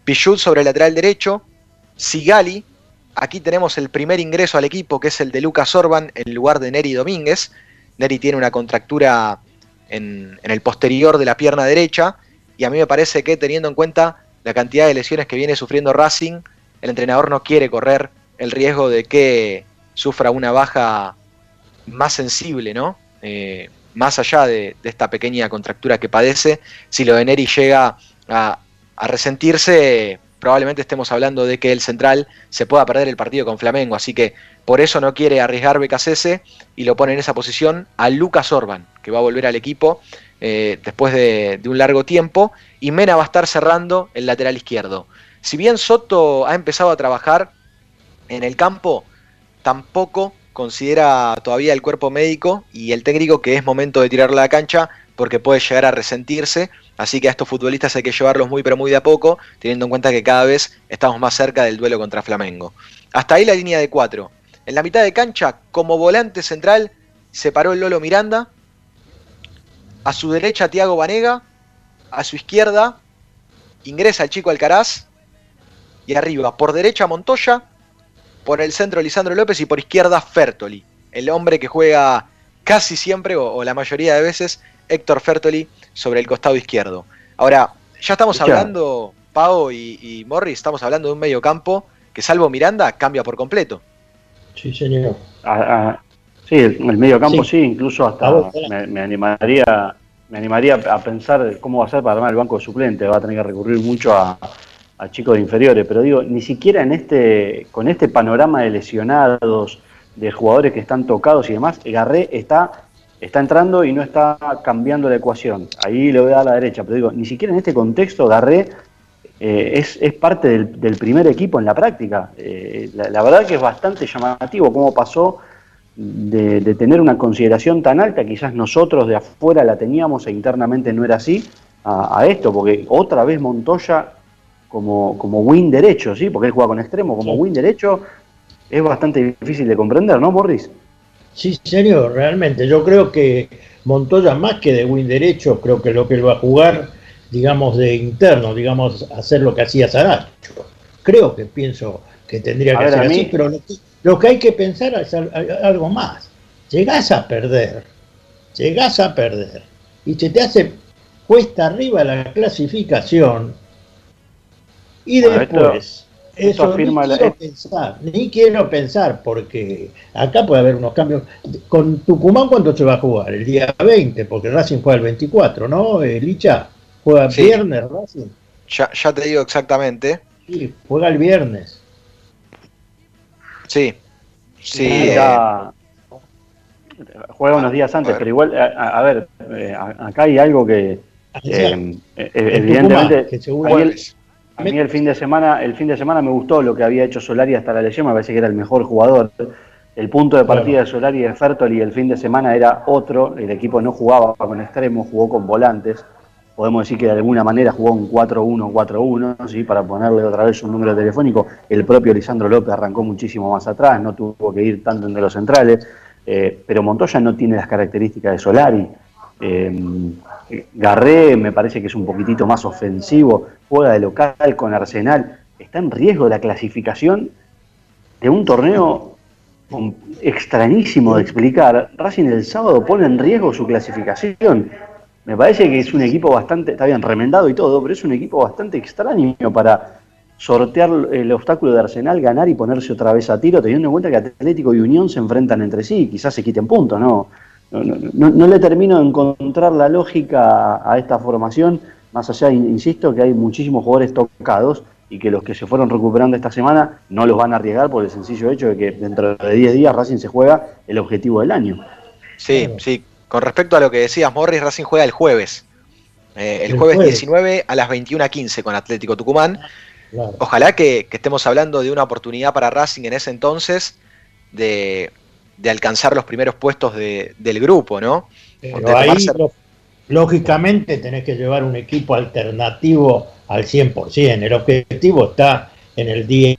Pichut sobre el lateral derecho, Sigali, aquí tenemos el primer ingreso al equipo que es el de Lucas Orban en lugar de Neri Domínguez. Neri tiene una contractura en el posterior de la pierna derecha y a mí me parece que teniendo en cuenta la cantidad de lesiones que viene sufriendo Racing, el entrenador no quiere correr el riesgo de que sufra una baja más sensible, ¿no? eh, más allá de, esta pequeña contractura que padece, si lo de Neri llega a, a resentirse, probablemente estemos hablando de que el central se pueda perder el partido con Flamengo, así que por eso no quiere arriesgar Becasese y lo pone en esa posición a Lucas Orban, que va a volver al equipo eh, después de, de un largo tiempo, y Mena va a estar cerrando el lateral izquierdo. Si bien Soto ha empezado a trabajar en el campo, tampoco considera todavía el cuerpo médico y el técnico que es momento de tirarla a la cancha porque puede llegar a resentirse. Así que a estos futbolistas hay que llevarlos muy pero muy de a poco, teniendo en cuenta que cada vez estamos más cerca del duelo contra Flamengo. Hasta ahí la línea de cuatro. En la mitad de cancha, como volante central, se paró el Lolo Miranda. A su derecha, Tiago Vanega. A su izquierda, ingresa el chico Alcaraz. Y arriba, por derecha, Montoya. Por el centro, Lisandro López. Y por izquierda, Fertoli. El hombre que juega casi siempre, o, o la mayoría de veces, Héctor Fertoli sobre el costado izquierdo. Ahora, ya estamos hablando, Pau y, y Morris, estamos hablando de un medio campo que salvo Miranda cambia por completo. Sí, señor. A- a- sí, el, el medio campo sí, Sí. incluso hasta vos, me, me animaría me animaría a pensar cómo va a ser para armar el banco de suplentes, va a tener que recurrir mucho a, a chicos inferiores, pero digo, ni siquiera en este con este panorama de lesionados, de jugadores que están tocados y demás, Garré está está entrando y no está cambiando la ecuación. Ahí le voy a dar a la derecha, pero digo, ni siquiera en este contexto Garré eh, es, es parte del, primer equipo en la práctica. Eh, la, verdad que es bastante llamativo cómo pasó de, tener una consideración tan alta, quizás nosotros de afuera la teníamos e internamente no era así, a esto, porque otra vez Montoya como, como win derecho, ¿sí? porque él juega con extremo, como win derecho, es bastante difícil de comprender, ¿no, Morris? Sí, señor, realmente. Yo creo que Montoya, más que de win derecho, creo que lo que él va a jugar, digamos, de interno, digamos, hacer lo que hacía Saracho. Creo que pienso que tendría que ver, ser a mí- así, pero lo que, lo que hay que pensar es al- al- algo más. Llegás a perder, llegás a perder, y se te hace cuesta arriba la clasificación, y esto- después, esto eso afirma ni la- quiero pensar, ni quiero pensar, porque acá puede haber unos cambios. Con Tucumán, ¿cuánto se va a jugar? El día 20, porque Racing juega el 24, ¿no? Eh, Licha, juega Sí. viernes Racing. Ya, ya te digo exactamente. Sí, juega el viernes. Sí. Sí. Ya- juega unos días antes, pero igual, a, ver, eh, acá hay algo que eh, eh, evidentemente Tucumán, que a mí el fin de semana, el fin de semana me gustó lo que había hecho Solari hasta la lesión, me parece que era el mejor jugador. El punto de partida de Solari y de Fertoli el fin de semana era otro, el equipo no jugaba con extremos, jugó con volantes. Podemos decir que de alguna manera jugó un 4-1-4-1, ¿sí? para ponerle otra vez un número telefónico. El propio Lisandro López arrancó muchísimo más atrás, no tuvo que ir tanto entre los centrales. Eh, pero Montoya no tiene las características de Solari. Eh, Garré me parece que es un poquitito más ofensivo, juega de local con Arsenal, está en riesgo la clasificación de un torneo extrañísimo de explicar. Racing el sábado pone en riesgo su clasificación. Me parece que es un equipo bastante, está bien remendado y todo, pero es un equipo bastante extraño para sortear el obstáculo de Arsenal, ganar y ponerse otra vez a tiro, teniendo en cuenta que Atlético y Unión se enfrentan entre sí, quizás se quiten puntos, ¿no? No, no, no- no le termino de encontrar la lógica a, a esta formación, más allá, in- insisto, que hay muchísimos jugadores tocados y que los que se fueron recuperando esta semana no los van a arriesgar por el sencillo hecho de que dentro de 10 días Racing se juega el objetivo del año. Sí, sí. Con respecto a lo que decías, Morris, Racing juega el jueves. Eh, el, El jueves, jueves. 19 a las 21.15 con Atlético Tucumán. Claro. Ojalá que, que estemos hablando de una oportunidad para Racing en ese entonces de, de alcanzar los primeros puestos de- del grupo, ¿no? Pero ahí, lógicamente, tenés que llevar un equipo alternativo al 100%. El objetivo está en el día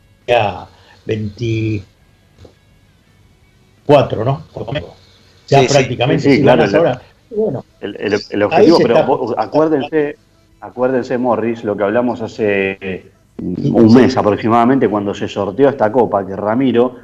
24, ¿no? Por. Ya Sí, prácticamente, Sí, sí, claro, ahora. Bueno, El, el- objetivo, se pero está- vos- acuérdense, acuérdense, Morris, lo que hablamos hace un mes aproximadamente cuando se sorteó esta copa, que Ramiro,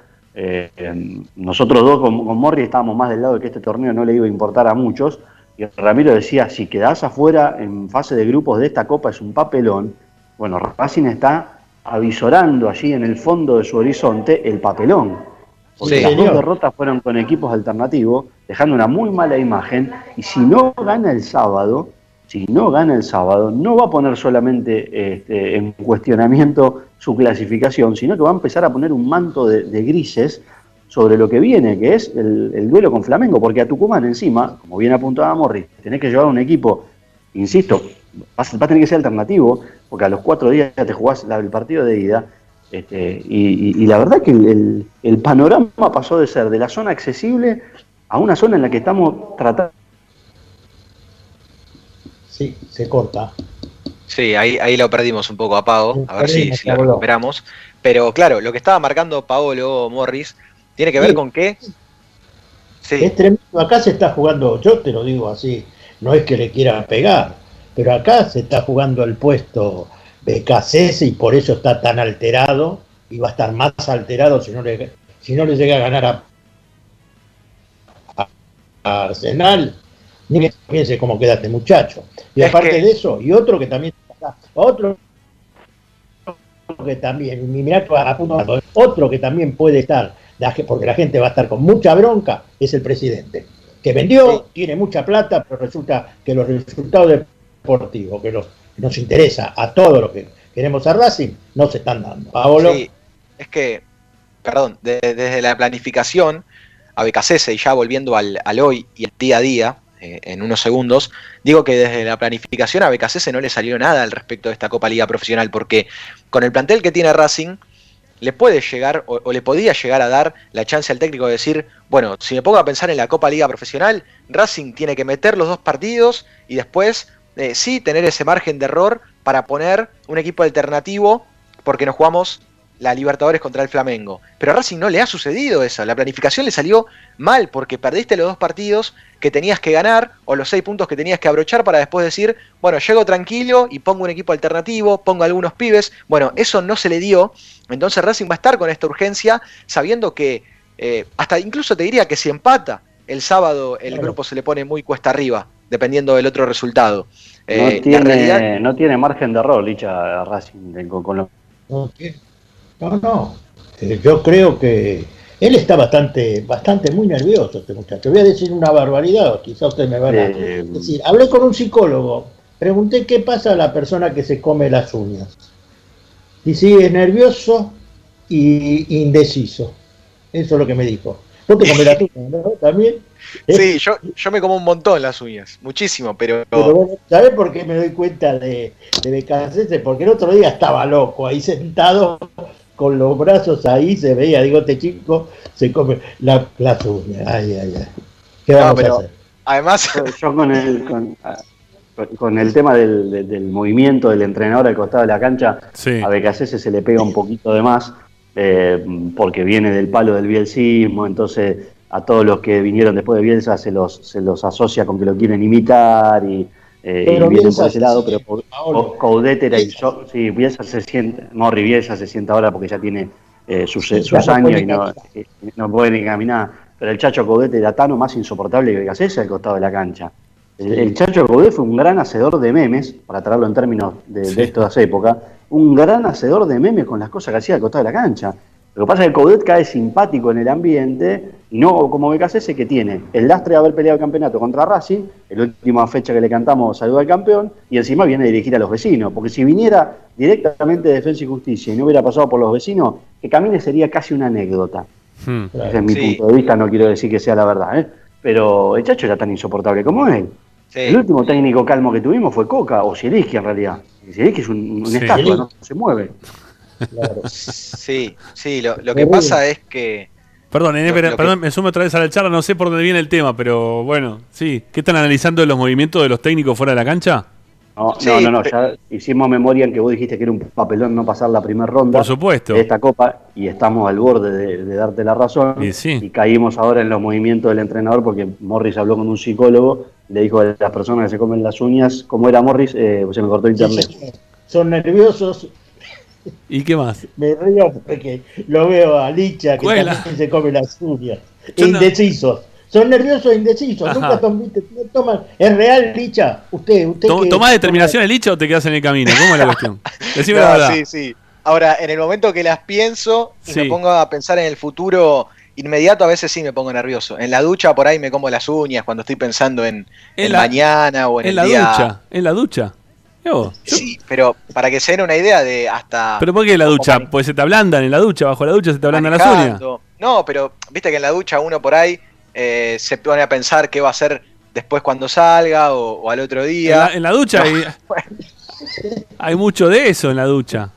eh, nosotros dos con, con Morris estábamos más del lado de que este torneo no le iba a importar a muchos, y Ramiro decía, si quedás afuera en fase de grupos de esta copa es un papelón, bueno, Racing está avisorando allí en el fondo de su horizonte el papelón. Porque Sí. las dos derrotas fueron con equipos alternativos, dejando una muy mala imagen. Y si no gana el sábado, si no gana el sábado, no va a poner solamente este, en cuestionamiento su clasificación, sino que va a empezar a poner un manto de, grises sobre lo que viene, que es el, el duelo con Flamengo, porque a Tucumán encima, como bien apuntaba Morris, tenés que llevar un equipo, insisto, va a, tener que ser alternativo, porque a los cuatro días te jugás el partido de ida, este, y, la verdad que el panorama pasó de ser de la zona accesible a una zona en la que estamos tratando. Sí, se corta. Sí, ahí, ahí lo perdimos un poco a Pago, a ver si, si lo Paolo. recuperamos. Pero claro, lo que estaba marcando Paolo Morris tiene que ver Sí. con que Es tremendo. Acá se está jugando, yo te lo digo así, no es que le quiera pegar, pero acá se está jugando el puesto BKCS y por eso está tan alterado y va a estar más alterado si no le, si no le llega a ganar a Arsenal. Ni que piense cómo queda este muchacho. Y Es aparte que- de eso, y otro que también otro que también, y mirá otro que también puede estar, porque la gente va a estar con mucha bronca, es el presidente, que vendió, tiene mucha plata, pero resulta que los resultados deportivos que, los, que nos interesa a todos los que queremos a Racing, no se están dando. Paolo, Sí, es que, perdón, de- desde la planificación a BKCS y ya volviendo al, al hoy y al día a día, eh, en unos segundos, digo que desde la planificación a BKCS no le salió nada al respecto de esta Copa Liga Profesional, porque con el plantel que tiene Racing, le puede llegar o, o le podía llegar a dar la chance al técnico de decir, bueno, si me pongo a pensar en la Copa Liga Profesional, Racing tiene que meter los dos partidos y después eh, sí tener ese margen de error para poner un equipo alternativo porque nos jugamos la Libertadores contra el Flamengo. Pero a Racing no le ha sucedido eso. La planificación le salió mal porque perdiste los dos partidos que tenías que ganar o los seis puntos que tenías que abrochar para después decir, bueno, llego tranquilo y pongo un equipo alternativo, pongo algunos pibes. Bueno, eso no se le dio. Entonces Racing va a estar con esta urgencia sabiendo que eh, hasta incluso te diría que si empata el sábado el Claro. grupo se le pone muy cuesta arriba, dependiendo del otro resultado. Eh, no, la tiene, realidad- no tiene margen de error, Licha Racing, con. No, no. Eh, yo creo que él está bastante, bastante muy nervioso, este muchacho. Voy a decir una barbaridad, o quizá usted me va a Eh, decir. Hablé con un psicólogo, pregunté qué pasa a la persona que se come las uñas. Y sí, es nervioso y indeciso. Eso es lo que me dijo. Vos te comes las uñas, ¿no? También. Sí, yo, yo me como un montón las uñas, muchísimo, pero, Pero bueno, ¿sabés por qué me doy cuenta de, de BKCS? Porque el otro día estaba loco, ahí sentado con los brazos ahí, se veía, digo, este chico se come la, las uñas. Ay, ay, ay. ¿Qué No, vamos pero- a hacer? además Yo, con el, con, con el tema del, del- del movimiento del entrenador al costado de la cancha, a BKC se le pega un poquito de más, eh, porque viene del palo del bielsismo, entonces a todos los que vinieron después de Bielsa se los, se los asocia con que lo quieren imitar y, eh, y Pero vienen Bielsa por ese se lado, pero Co- Coudet era inso- sí, Bielsa se siente, Morri Bielsa se siente ahora porque ya tiene eh, sus, Sí, sus no años puede y no, eh, no puede ni caminar. Pero el Chacho Coudet era tan o más insoportable que Becasés al costado de la cancha. El, el Chacho Coudet fue un gran hacedor de memes, para traerlo en términos de, de estas épocas, un gran hacedor de memes con las cosas que hacía al costado de la cancha. Lo que pasa es que Coudet cae simpático en el ambiente y no como Becasese que tiene el lastre de haber peleado el campeonato contra Racing, la última fecha que le cantamos saluda al campeón, y encima viene a dirigir a los vecinos. Porque si viniera directamente de Defensa y Justicia y no hubiera pasado por los vecinos, que camine sería casi una anécdota. Hmm. Ese es mi Sí. punto de vista, no quiero decir que sea la verdad, ¿eh? pero el Chacho era tan insoportable como él. Sí. El último técnico calmo que tuvimos fue Coca o Zielinski en realidad. Zielinski es un, un Sí. estatua, no se mueve. sí, sí, lo, lo que pasa es que Perdón, Nene, Lo- pero- lo que- perdón, me sumo otra vez a la charla, no sé por dónde viene el tema, pero bueno, sí. ¿Qué están analizando de los movimientos de los técnicos fuera de la cancha? No, Sí, no, no, no, ya hicimos memoria en que vos dijiste que era un papelón no pasar la primera ronda Por supuesto. de esta copa y estamos al borde de, de darte la razón. Y sí. caímos ahora en los movimientos del entrenador porque Morris habló con un psicólogo, le dijo a las personas que se comen las uñas, ¿cómo era Morris? Eh, se me cortó internet. Son nerviosos, ¿Y qué más? me río porque lo veo a Licha que Cuela. también se come las uñas. Yo no- indecisos. Son nerviosos e indecisos. Ajá. Nunca tom- viste, no toman. ¿Es real, Licha? Usted, usted ¿Tom- que- ¿Tomás determinaciones, Licha, o te quedas en el camino? ¿Cómo es la cuestión? Decime No, la verdad. sí, sí. Ahora, en el momento que las pienso y Sí. me pongo a pensar en el futuro inmediato a veces sí me pongo nervioso. En la ducha por ahí me como las uñas cuando estoy pensando en, En en la- mañana o en, En el la día. ducha, en la ducha. Vos. Sí, pero para que se den una idea de hasta ¿Pero por qué en la ducha? Pues se te ablandan en la ducha, bajo la ducha se te ablandan las uñas. manejando. No, pero viste que en la ducha uno por ahí eh, se pone a pensar qué va a hacer después cuando salga o, o al otro En día. la, en la ducha hay, hay mucho de eso en la ducha.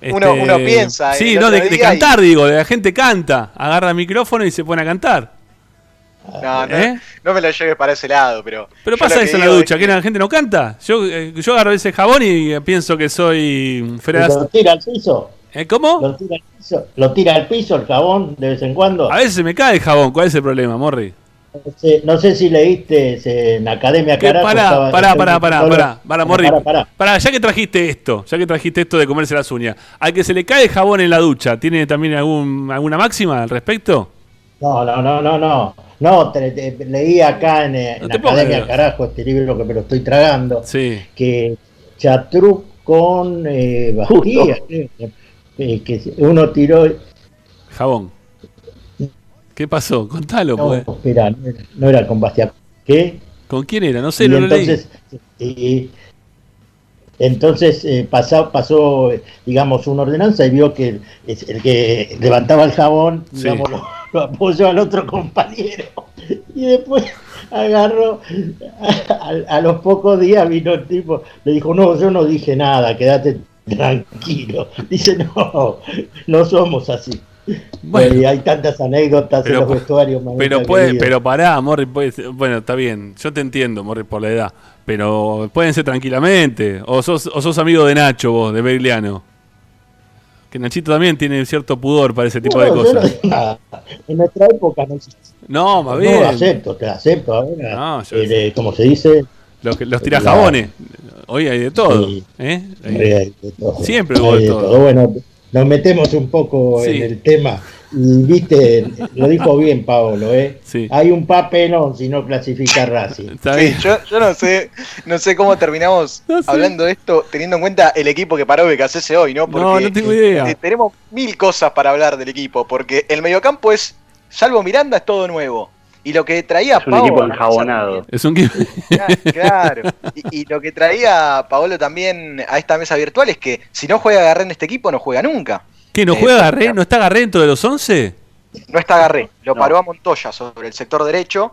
Uno- uno piensa Sí, no, de, y- cantar, digo, de la gente canta, agarra el micrófono y se pone a cantar. No, no, ¿Eh? no me lo lleves para ese lado, pero. Pero pasa eso en la es ducha, que la gente no canta. Yo, eh, yo agarro ese jabón y eh, pienso que soy Feraz. ¿Lo tira al piso? ¿Eh, ¿Cómo? ¿Lo tira, al piso? ¿Lo tira al piso el jabón de vez en cuando? A veces me cae el jabón, ¿cuál es el problema, Morri? No sé, no sé si leíste en Academia. Carajo. Pará, pará, pará, pará, pará, pará, Morri. Pará, pará. Pará, ya que trajiste esto, ya que trajiste esto de comerse las uñas, al que se le cae el jabón en la ducha, ¿tiene también algún, alguna máxima al respecto? No, no, no, no, no. No, te- te- leí acá en, eh, en pongas Academia. Carajo este libro que me lo estoy tragando. Sí. Que Chatruc con eh, creo, eh, que uno tiró. Jabón. ¿Qué pasó? Contalo, No, pues. espera, no era, no era con Bastía. ¿Qué? ¿Con quién era? No sé, y no lo leí. entonces, eh, entonces eh, pasó, pasó, eh, digamos, una ordenanza y vio que el, que levantaba el jabón, Sí. Lo, apoyó al otro compañero. Y después agarró, a, a los pocos días vino el tipo, le dijo, no, yo no dije nada, quédate tranquilo. Dice, no, no somos así. Bueno. y hay tantas anécdotas Pero en los vestuarios. Pero puede, pero pará, Morri, puede bueno, está bien, yo te entiendo, Morri, por la edad, pero pueden ser tranquilamente, o sos, o sos amigo de Nacho vos, de Begliano. Que Nachito también tiene cierto pudor para ese tipo No, de no cosas. En nuestra época no existía. No, más No, bien. acepto, te acepto ahora. No, yo- Eh, como se dice, Los, los tira La- jabones. Hoy hay de todo. Sí. ¿eh? Hay- de todo. Siempre Hay hubo de de todo. Bueno, nos metemos un poco Sí. en el tema. Viste, lo dijo bien Paolo, ¿eh? Hay un papelón si no clasifica Racing. Sí, yo, yo no sé, no sé cómo terminamos hablando de esto teniendo en cuenta el equipo que paró BKCS hoy, ¿no? No, no tengo idea. eh, tenemos mil cosas para hablar del equipo, porque el mediocampo es, salvo Miranda, es todo nuevo. Y lo que traía Es un equipo a- enjabonado. Es un equipo. Claro. Y, y lo que traía Paolo también a esta mesa virtual es que si no juega Garré en este equipo, no juega nunca. ¿Qué, no Eh, juega Garré? ¿No está Garré dentro de los 11? No está Garré, lo paró a Montoya sobre el sector derecho.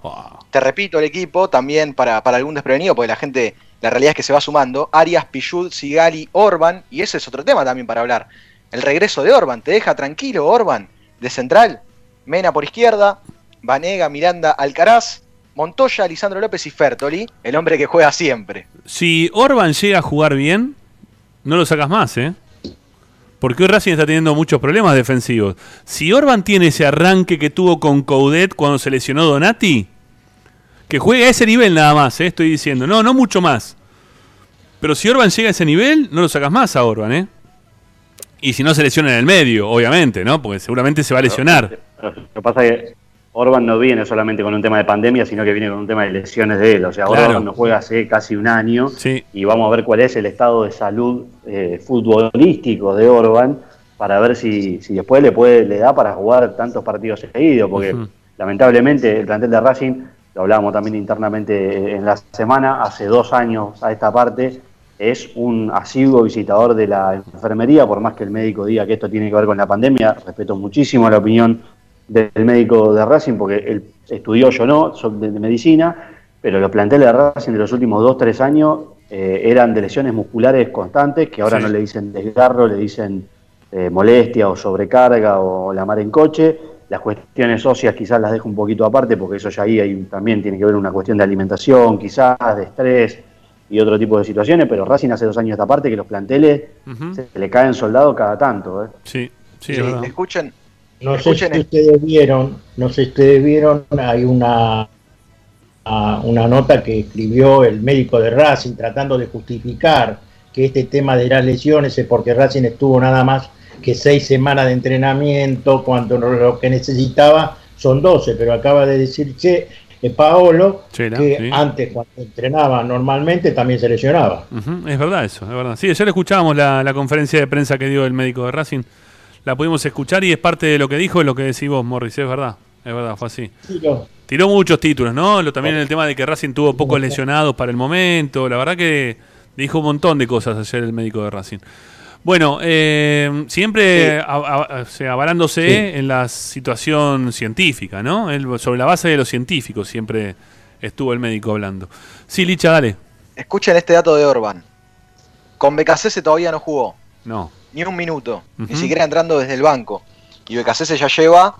Te repito, el equipo también para, para algún desprevenido, porque la gente, la realidad es que se va sumando. Arias, Pichud, Sigali, Orban, y ese es otro tema también para hablar. El regreso de Orban, ¿te deja tranquilo Orban? De central, Mena por izquierda, Vanega, Miranda, Alcaraz, Montoya, Lisandro López y Fertoli, el hombre que juega siempre. Si Orban llega a jugar bien, no lo sacas más, ¿eh? Porque hoy Racing está teniendo muchos problemas defensivos. Si Orban tiene ese arranque que tuvo con Coudet cuando se lesionó Donati, que juegue a ese nivel nada más, ¿eh? estoy diciendo. No, no mucho más. Pero si Orban llega a ese nivel, no lo sacas más a Orban, ¿eh? Y si no se lesiona en el medio, obviamente, ¿no? Porque seguramente se va a lesionar. Lo que pasa es que Orban no viene solamente con un tema de pandemia, sino que viene con un tema de lesiones de él. O sea, Claro. Orban no juega hace casi un año y vamos a ver cuál es el estado de salud eh, futbolístico de Orban para ver si, si después le puede le da para jugar tantos partidos seguidos, porque lamentablemente el plantel de Racing, lo hablábamos también internamente en la semana, hace dos años a esta parte, es un asiduo visitador de la enfermería, por más que el médico diga que esto tiene que ver con la pandemia, respeto muchísimo la opinión del médico de Racing, porque él estudió, yo no, soy de, de medicina, pero los planteles de Racing de los últimos dos, tres años eh, eran de lesiones musculares constantes, que ahora Sí. no le dicen desgarro, le dicen eh, molestia o sobrecarga o la mar en coche. Las cuestiones óseas quizás las dejo un poquito aparte, porque eso ya ahí hay- también tiene que ver una cuestión de alimentación, quizás, de estrés y otro tipo de situaciones, pero Racing hace dos años esta parte que los planteles se le caen soldados cada tanto. ¿eh? Sí, sí, Sí, es escuchen, No sé si ustedes vieron, no sé si ustedes vieron, hay una, una nota que escribió el médico de Racing tratando de justificar que este tema de las lesiones es porque Racing estuvo nada más que seis semanas de entrenamiento, cuando lo que necesitaba son 12, pero acaba de decir che, eh, Paolo Chela, que sí. antes cuando entrenaba normalmente también se lesionaba. Es verdad eso, es verdad. Sí, ayer escuchábamos la, la conferencia de prensa que dio el médico de Racing. La pudimos escuchar y es parte de lo que dijo, es lo que decís vos, Morris, es verdad. Es verdad, fue así. Tiró. Tiró muchos títulos, ¿no? Lo, también el tema de que Racing tuvo pocos lesionados para el momento. La verdad que dijo un montón de cosas ayer el médico de Racing. Bueno, eh, siempre a- a- o sea, avalándose Sí. en la situación científica, ¿no? Él, sobre la base de los científicos siempre estuvo el médico hablando. Sí, Licha, dale. Escuchen este dato de Orban. Con Becasese todavía no jugó. No. Ni un minuto. Ni Ujú. siquiera entrando desde el banco. Y Becasese ya lleva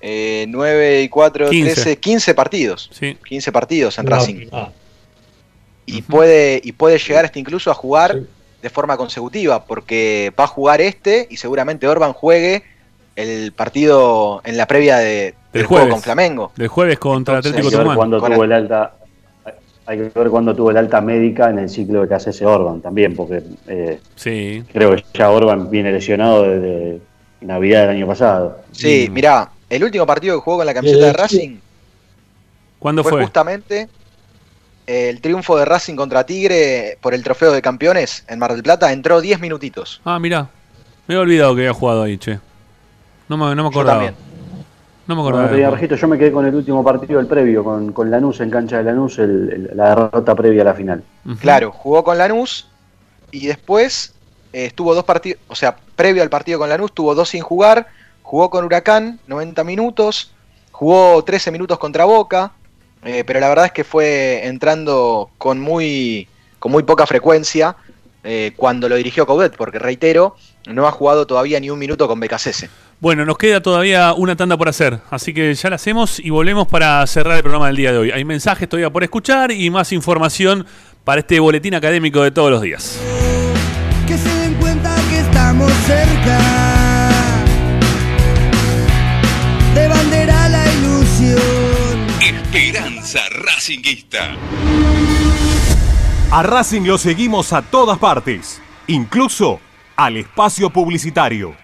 eh, 9 y 4, 15. 13, 15 partidos. Sí. 15 partidos en No, Racing. ah, Y, puede, y puede llegar hasta incluso a jugar de forma consecutiva, porque va a jugar este y seguramente Orban juegue el partido en la previa de, del Del juego jueves. con Flamengo. Del jueves contra Entonces, Atlético Tucumán. cuándo Con tuvo el alta. Hay que ver cuándo tuvo el alta médica en el ciclo de KCS Orban también, porque eh, Sí. creo que ya Orban viene lesionado desde Navidad del año pasado. Sí, mirá, el último partido que jugó con la camiseta de Racing ¿Cuándo fue, fue? justamente el triunfo de Racing contra Tigre por el trofeo de campeones en Mar del Plata. Entró 10 minutitos. Ah, mirá. Me había olvidado que había jugado ahí, che. No me, no me Yo acordaba. también. No me no tenía registro, yo me quedé con el último partido, el previo, con, con Lanús en cancha de Lanús, el- el- la derrota previa a la final. Claro, jugó con Lanús y después eh, estuvo dos partidos, o sea, previo al partido con Lanús, tuvo dos sin jugar, jugó con Huracán 90 minutos, jugó 13 minutos contra Boca, eh, pero la verdad es que fue entrando con muy, con muy poca frecuencia eh, cuando lo dirigió Coudet, porque reitero, no ha jugado todavía ni un minuto con Becasese. Bueno, nos queda todavía una tanda por hacer, así que ya la hacemos y volvemos para cerrar el programa del día de hoy. Hay mensajes todavía por escuchar y más información para este boletín académico de todos los días. que se den cuenta que estamos cerca de bandera la ilusión. Esperanza Racinguista. A Racing lo seguimos a todas partes, incluso al espacio publicitario.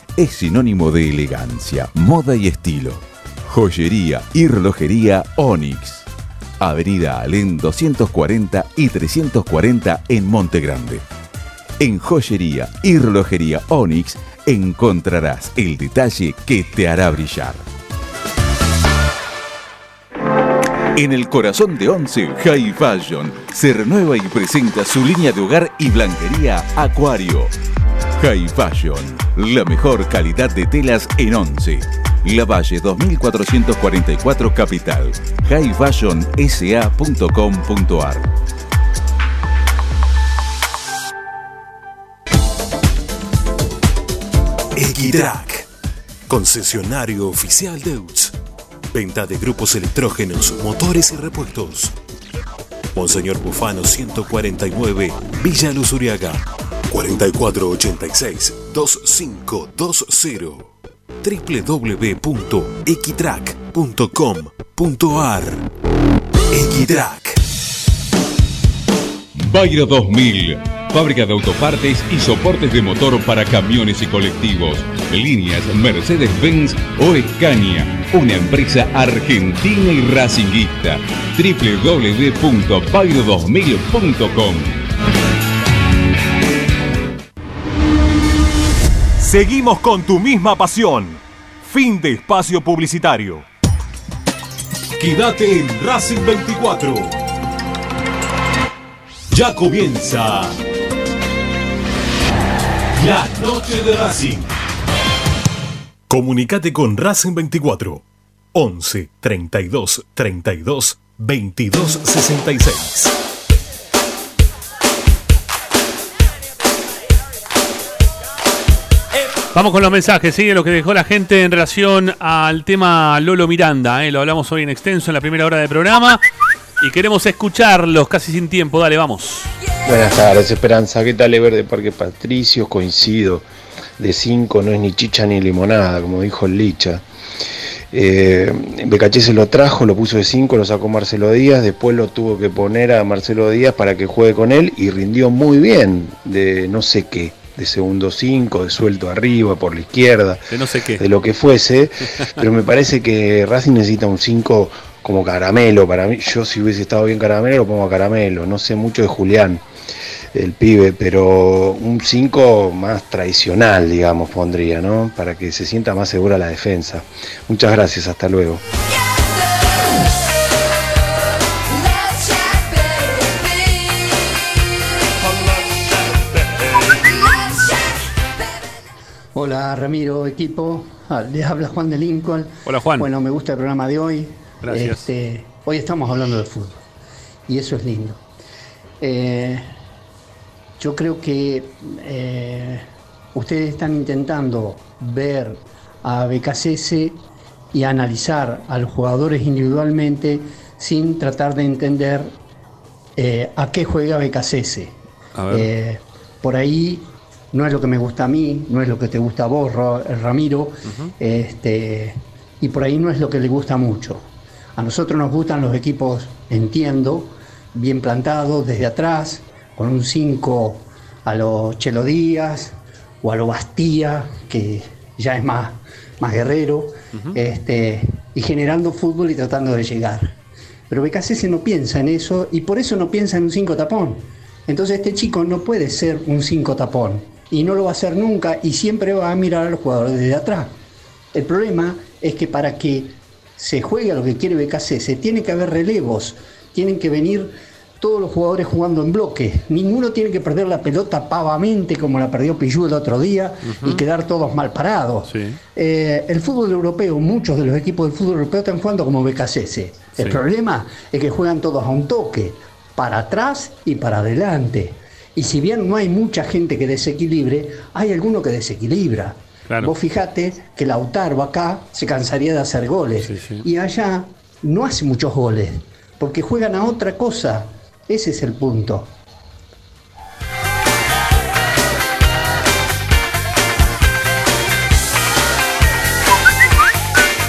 es sinónimo de elegancia, moda y estilo. Joyería y relojería Onyx. Avenida Alén 240 y 340 en Monte Grande. En joyería y relojería Onyx encontrarás el detalle que te hará brillar. En el corazón de Once, High Fashion se renueva y presenta su línea de hogar y blanquería Acuario. High Fashion, la mejor calidad de telas en Once. La Valle 2444 Capital. highfashionsa.com.ar Equitrack, concesionario oficial Deutz. Venta de grupos electrógenos, motores y repuestos. Monseñor Bufano 149, Villa Luz Uriaga. 4486-2520 www.equitrack.com.ar Equitrack Bayro 2000, fábrica de autopartes y soportes de motor para camiones y colectivos. Líneas Mercedes-Benz o Escaña, una empresa argentina y racinguista. www.bayro2000.com Seguimos con tu misma pasión. Fin de espacio publicitario. Quédate en Racing 24. Ya comienza la noche de Racing. Comunicate con Racing 24 11 32 32 22 66. Vamos con los mensajes, sigue lo que dejó la gente en relación al tema Lolo Miranda. ¿eh? Lo hablamos hoy en extenso en la primera hora del programa y queremos escucharlos casi sin tiempo. Dale, vamos. Buenas tardes, Esperanza. ¿Qué tal Ever de Parque Patricios? Coincido. De 5 no es ni chicha ni limonada, como dijo el Licha. Eh, se lo trajo, lo puso de 5, lo sacó Marcelo Díaz, después lo tuvo que poner a Marcelo Díaz para que juegue con él y rindió muy bien de no sé qué, de segundo 5, de suelto arriba, por la izquierda, De no sé qué. de lo que fuese, pero me parece que Racing necesita un 5 como caramelo, para mí, yo si hubiese estado bien caramelo lo pongo a caramelo, no sé mucho de Julián, el pibe, pero un 5 más tradicional, digamos, pondría, ¿no? Para que se sienta más segura la defensa. Muchas gracias, hasta luego. Hola Ramiro, equipo. Ah, Les habla Juan de Lincoln. Hola Juan. Bueno, me gusta el programa de hoy. Gracias. Este, hoy estamos hablando de fútbol y eso es lindo. Eh, yo creo que eh, ustedes están intentando ver a BKCS y analizar a los jugadores individualmente sin tratar de entender eh, a qué juega BKCS. Por ahí no es lo que me gusta a mí, no es lo que te gusta a vos, Ra- Ramiro, este, y por ahí no es lo que le gusta mucho. A nosotros nos gustan los equipos, entiendo, bien plantados desde atrás, con un 5 a los Chelo Díaz o a lo Bastía, que ya es más, más guerrero, este, y generando fútbol y tratando de llegar. Pero BKC no piensa en eso y por eso no piensa en un 5 tapón. Entonces este chico no puede ser un 5 tapón y no lo va a hacer nunca y siempre va a mirar a los jugadores desde atrás. El problema es que para que se juegue a lo que quiere BKC, se tiene que haber relevos, tienen que venir todos los jugadores jugando en bloque. Ninguno tiene que perder la pelota pavamente como la perdió Pillú el otro día y quedar todos mal parados. Eh, el fútbol europeo, muchos de los equipos del fútbol europeo están jugando como BKCS. El Sí. problema es que juegan todos a un toque, para atrás y para adelante. Y si bien no hay mucha gente que desequilibre, hay alguno que desequilibra. Vos fijate que Lautaro acá se cansaría de hacer goles. Y allá no hace muchos goles, porque juegan a otra cosa. Ese es el punto.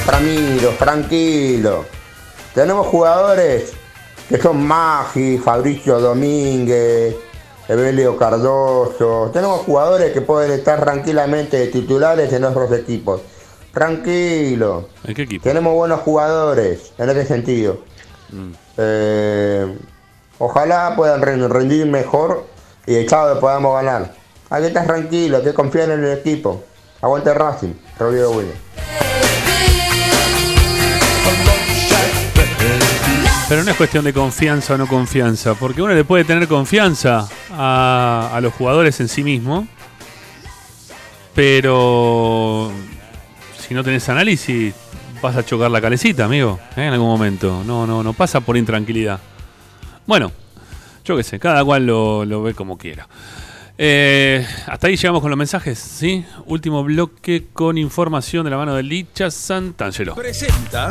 Ramiro, tranquilo. Tenemos jugadores que son Maggi, Fabricio Domínguez, Evelio Cardoso. Tenemos jugadores que pueden estar tranquilamente de titulares en otros equipos. Tranquilo. ¿En qué equipo? Tenemos buenos jugadores en ese sentido. Mm. Eh, ojalá puedan ren- rendir mejor y el sábado podamos ganar. Hay que estar tranquilo, hay que confiar en el equipo. Aguante Racing, Rodrigo Williams. Pero no es cuestión de confianza o no confianza, porque uno le puede tener confianza a, los jugadores en sí mismo, pero si no tenés análisis vas a chocar la calecita, amigo, ¿eh? en algún momento. No, no, no pasa por intranquilidad. Bueno, yo qué sé, cada cual lo, lo ve como quiera. Eh, hasta ahí llegamos con los mensajes, ¿sí? Último bloque con información de la mano de Licha Santangelo. Presenta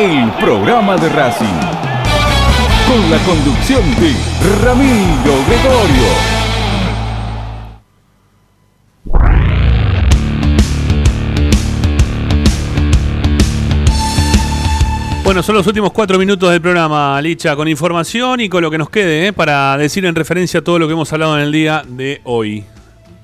el programa de Racing. Con la conducción de Ramiro Gregorio. Bueno, son los últimos cuatro minutos del programa, Licha, con información y con lo que nos quede, ¿eh? para decir en referencia a todo lo que hemos hablado en el día de hoy.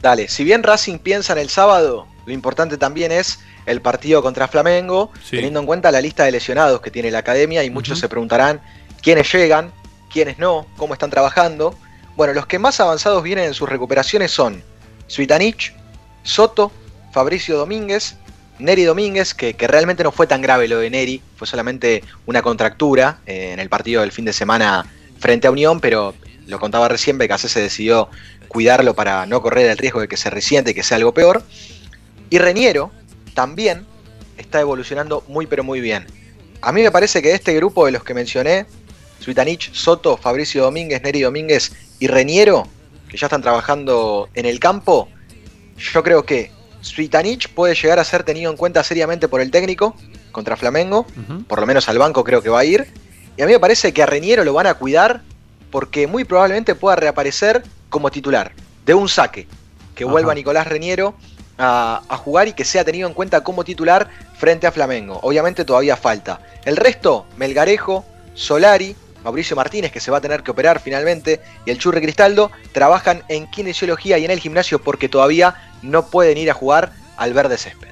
Dale, si bien Racing piensa en el sábado, lo importante también es el partido contra Flamengo, teniendo en cuenta la lista de lesionados que tiene la academia y muchos se preguntarán quiénes llegan, quiénes no, cómo están trabajando. Bueno, los que más avanzados vienen en sus recuperaciones son Suitanich, Soto, Fabricio Domínguez, Neri Domínguez, que, que, realmente no fue tan grave lo de Neri, fue solamente una contractura eh, en el partido del fin de semana frente a Unión, pero lo contaba recién, Becasé se decidió cuidarlo para no correr el riesgo de que se resiente y que sea algo peor. Y Reniero también está evolucionando muy pero muy bien. A mí me parece que de este grupo de los que mencioné, Suitanich, Soto, Fabricio Domínguez, Neri Domínguez y Reniero, que ya están trabajando en el campo, yo creo que Suitanich puede llegar a ser tenido en cuenta seriamente por el técnico contra Flamengo, por lo menos al banco creo que va a ir. Y a mí me parece que a Reniero lo van a cuidar porque muy probablemente pueda reaparecer como titular de un saque, que Ajá. vuelva Nicolás Reniero a, a jugar y que sea tenido en cuenta como titular frente a Flamengo. Obviamente todavía falta. El resto, Melgarejo, Solari, Mauricio Martínez, que se va a tener que operar finalmente, y el Churri Cristaldo, trabajan en kinesiología y en el gimnasio porque todavía no pueden ir a jugar al verde césped.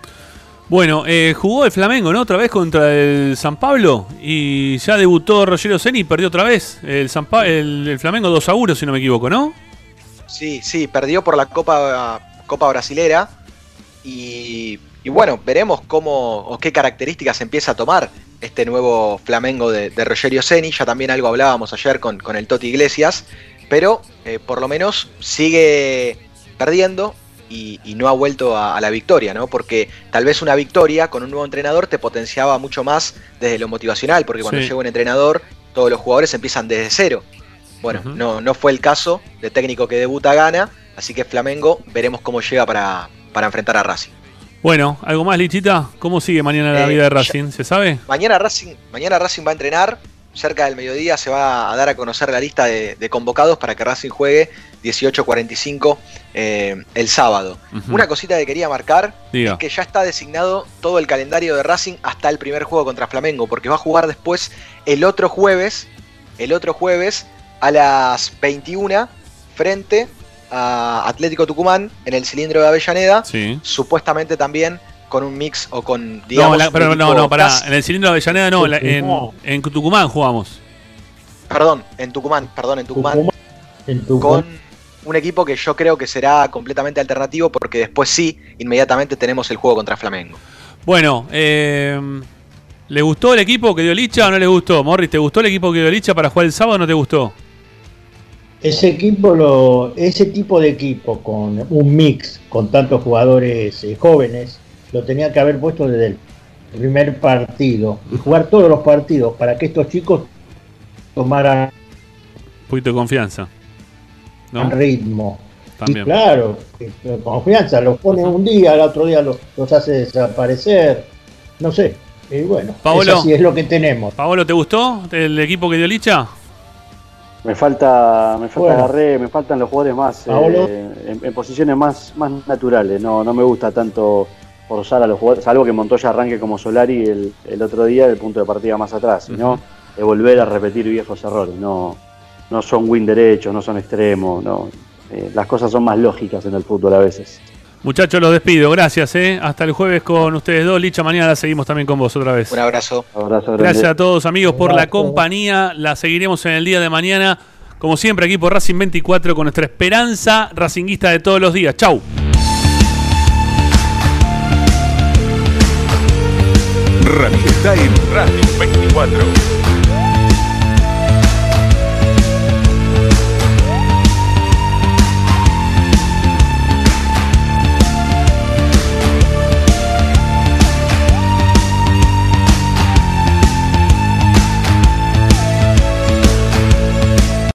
Bueno, eh, jugó el Flamengo, ¿no? Otra vez contra el San Pablo y ya debutó Rogelio Ceni y perdió otra vez. El, San Pa- el, el Flamengo 2 a 1, si no me equivoco, ¿no? Sí, sí, perdió por la Copa, Copa Brasilera. Y, y bueno, veremos cómo o qué características empieza a tomar este nuevo Flamengo de, de Rogerio Ceni. Ya también algo hablábamos ayer con, con el Toti Iglesias. Pero eh, por lo menos sigue perdiendo y, y no ha vuelto a, a la victoria, ¿no? Porque tal vez una victoria con un nuevo entrenador te potenciaba mucho más desde lo motivacional, porque cuando Sí. llega un entrenador, todos los jugadores empiezan desde cero. Bueno, no, no fue el caso de técnico que debuta gana, así que Flamengo veremos cómo llega para, para enfrentar a Racing. Bueno, ¿algo más, Lichita? ¿Cómo sigue mañana la Eh, vida de ya- Racing? ¿Se sabe? Mañana Racing, mañana Racing va a entrenar, cerca del mediodía se va a dar a conocer la lista de, de convocados para que Racing juegue 18.45 eh, el sábado. Una cosita que quería marcar Diga. es que ya está designado todo el calendario de Racing hasta el primer juego contra Flamengo, porque va a jugar después el otro jueves, el otro jueves a las 21 frente a Atlético Tucumán en el cilindro de Avellaneda, Sí. supuestamente también con un mix o con digamos no, la- pero no, no, pará. En el cilindro de Avellaneda no, la- en, Tucumán jugamos. Perdón, en Tucumán, perdón, en Tucumán, En Tucumán. con un equipo que yo creo que será completamente alternativo porque después sí, inmediatamente tenemos el juego contra Flamengo. Bueno, eh, ¿le gustó el equipo que dio Licha o no le gustó? Morris, ¿te gustó el equipo que dio Licha para jugar el sábado o no te gustó? Ese equipo, lo, ese tipo de equipo con un mix con tantos jugadores eh, jóvenes, lo tenía que haber puesto desde el primer partido y jugar todos los partidos para que estos chicos tomaran Un poquito de confianza. ¿no? ritmo. También. Y claro, confianza, los pone un día, al otro día los, los hace desaparecer. No sé. Y bueno, Paolo. es así es lo que tenemos. Paolo, ¿te gustó el equipo que dio Licha? Me falta, me falta Bueno. Garré, me faltan los jugadores más eh, en, en posiciones más, más naturales. No, no me gusta tanto forzar a los jugadores, salvo que Montoya arranque como Solari el, el otro día del punto de partida más atrás, sino es volver a repetir viejos errores. No, no son win derechos, no son extremos, no. Eh, las cosas son más lógicas en el fútbol a veces. Muchachos, los despido. Gracias, ¿eh? Hasta el jueves con ustedes dos. Licha, mañana la seguimos también con vos otra vez. Un abrazo. Gracias a todos, amigos, por la compañía. La seguiremos en el día de mañana. Como siempre, aquí por Racing 24 con nuestra esperanza racinguista de todos los días. Chau. Radio está en Radio 24.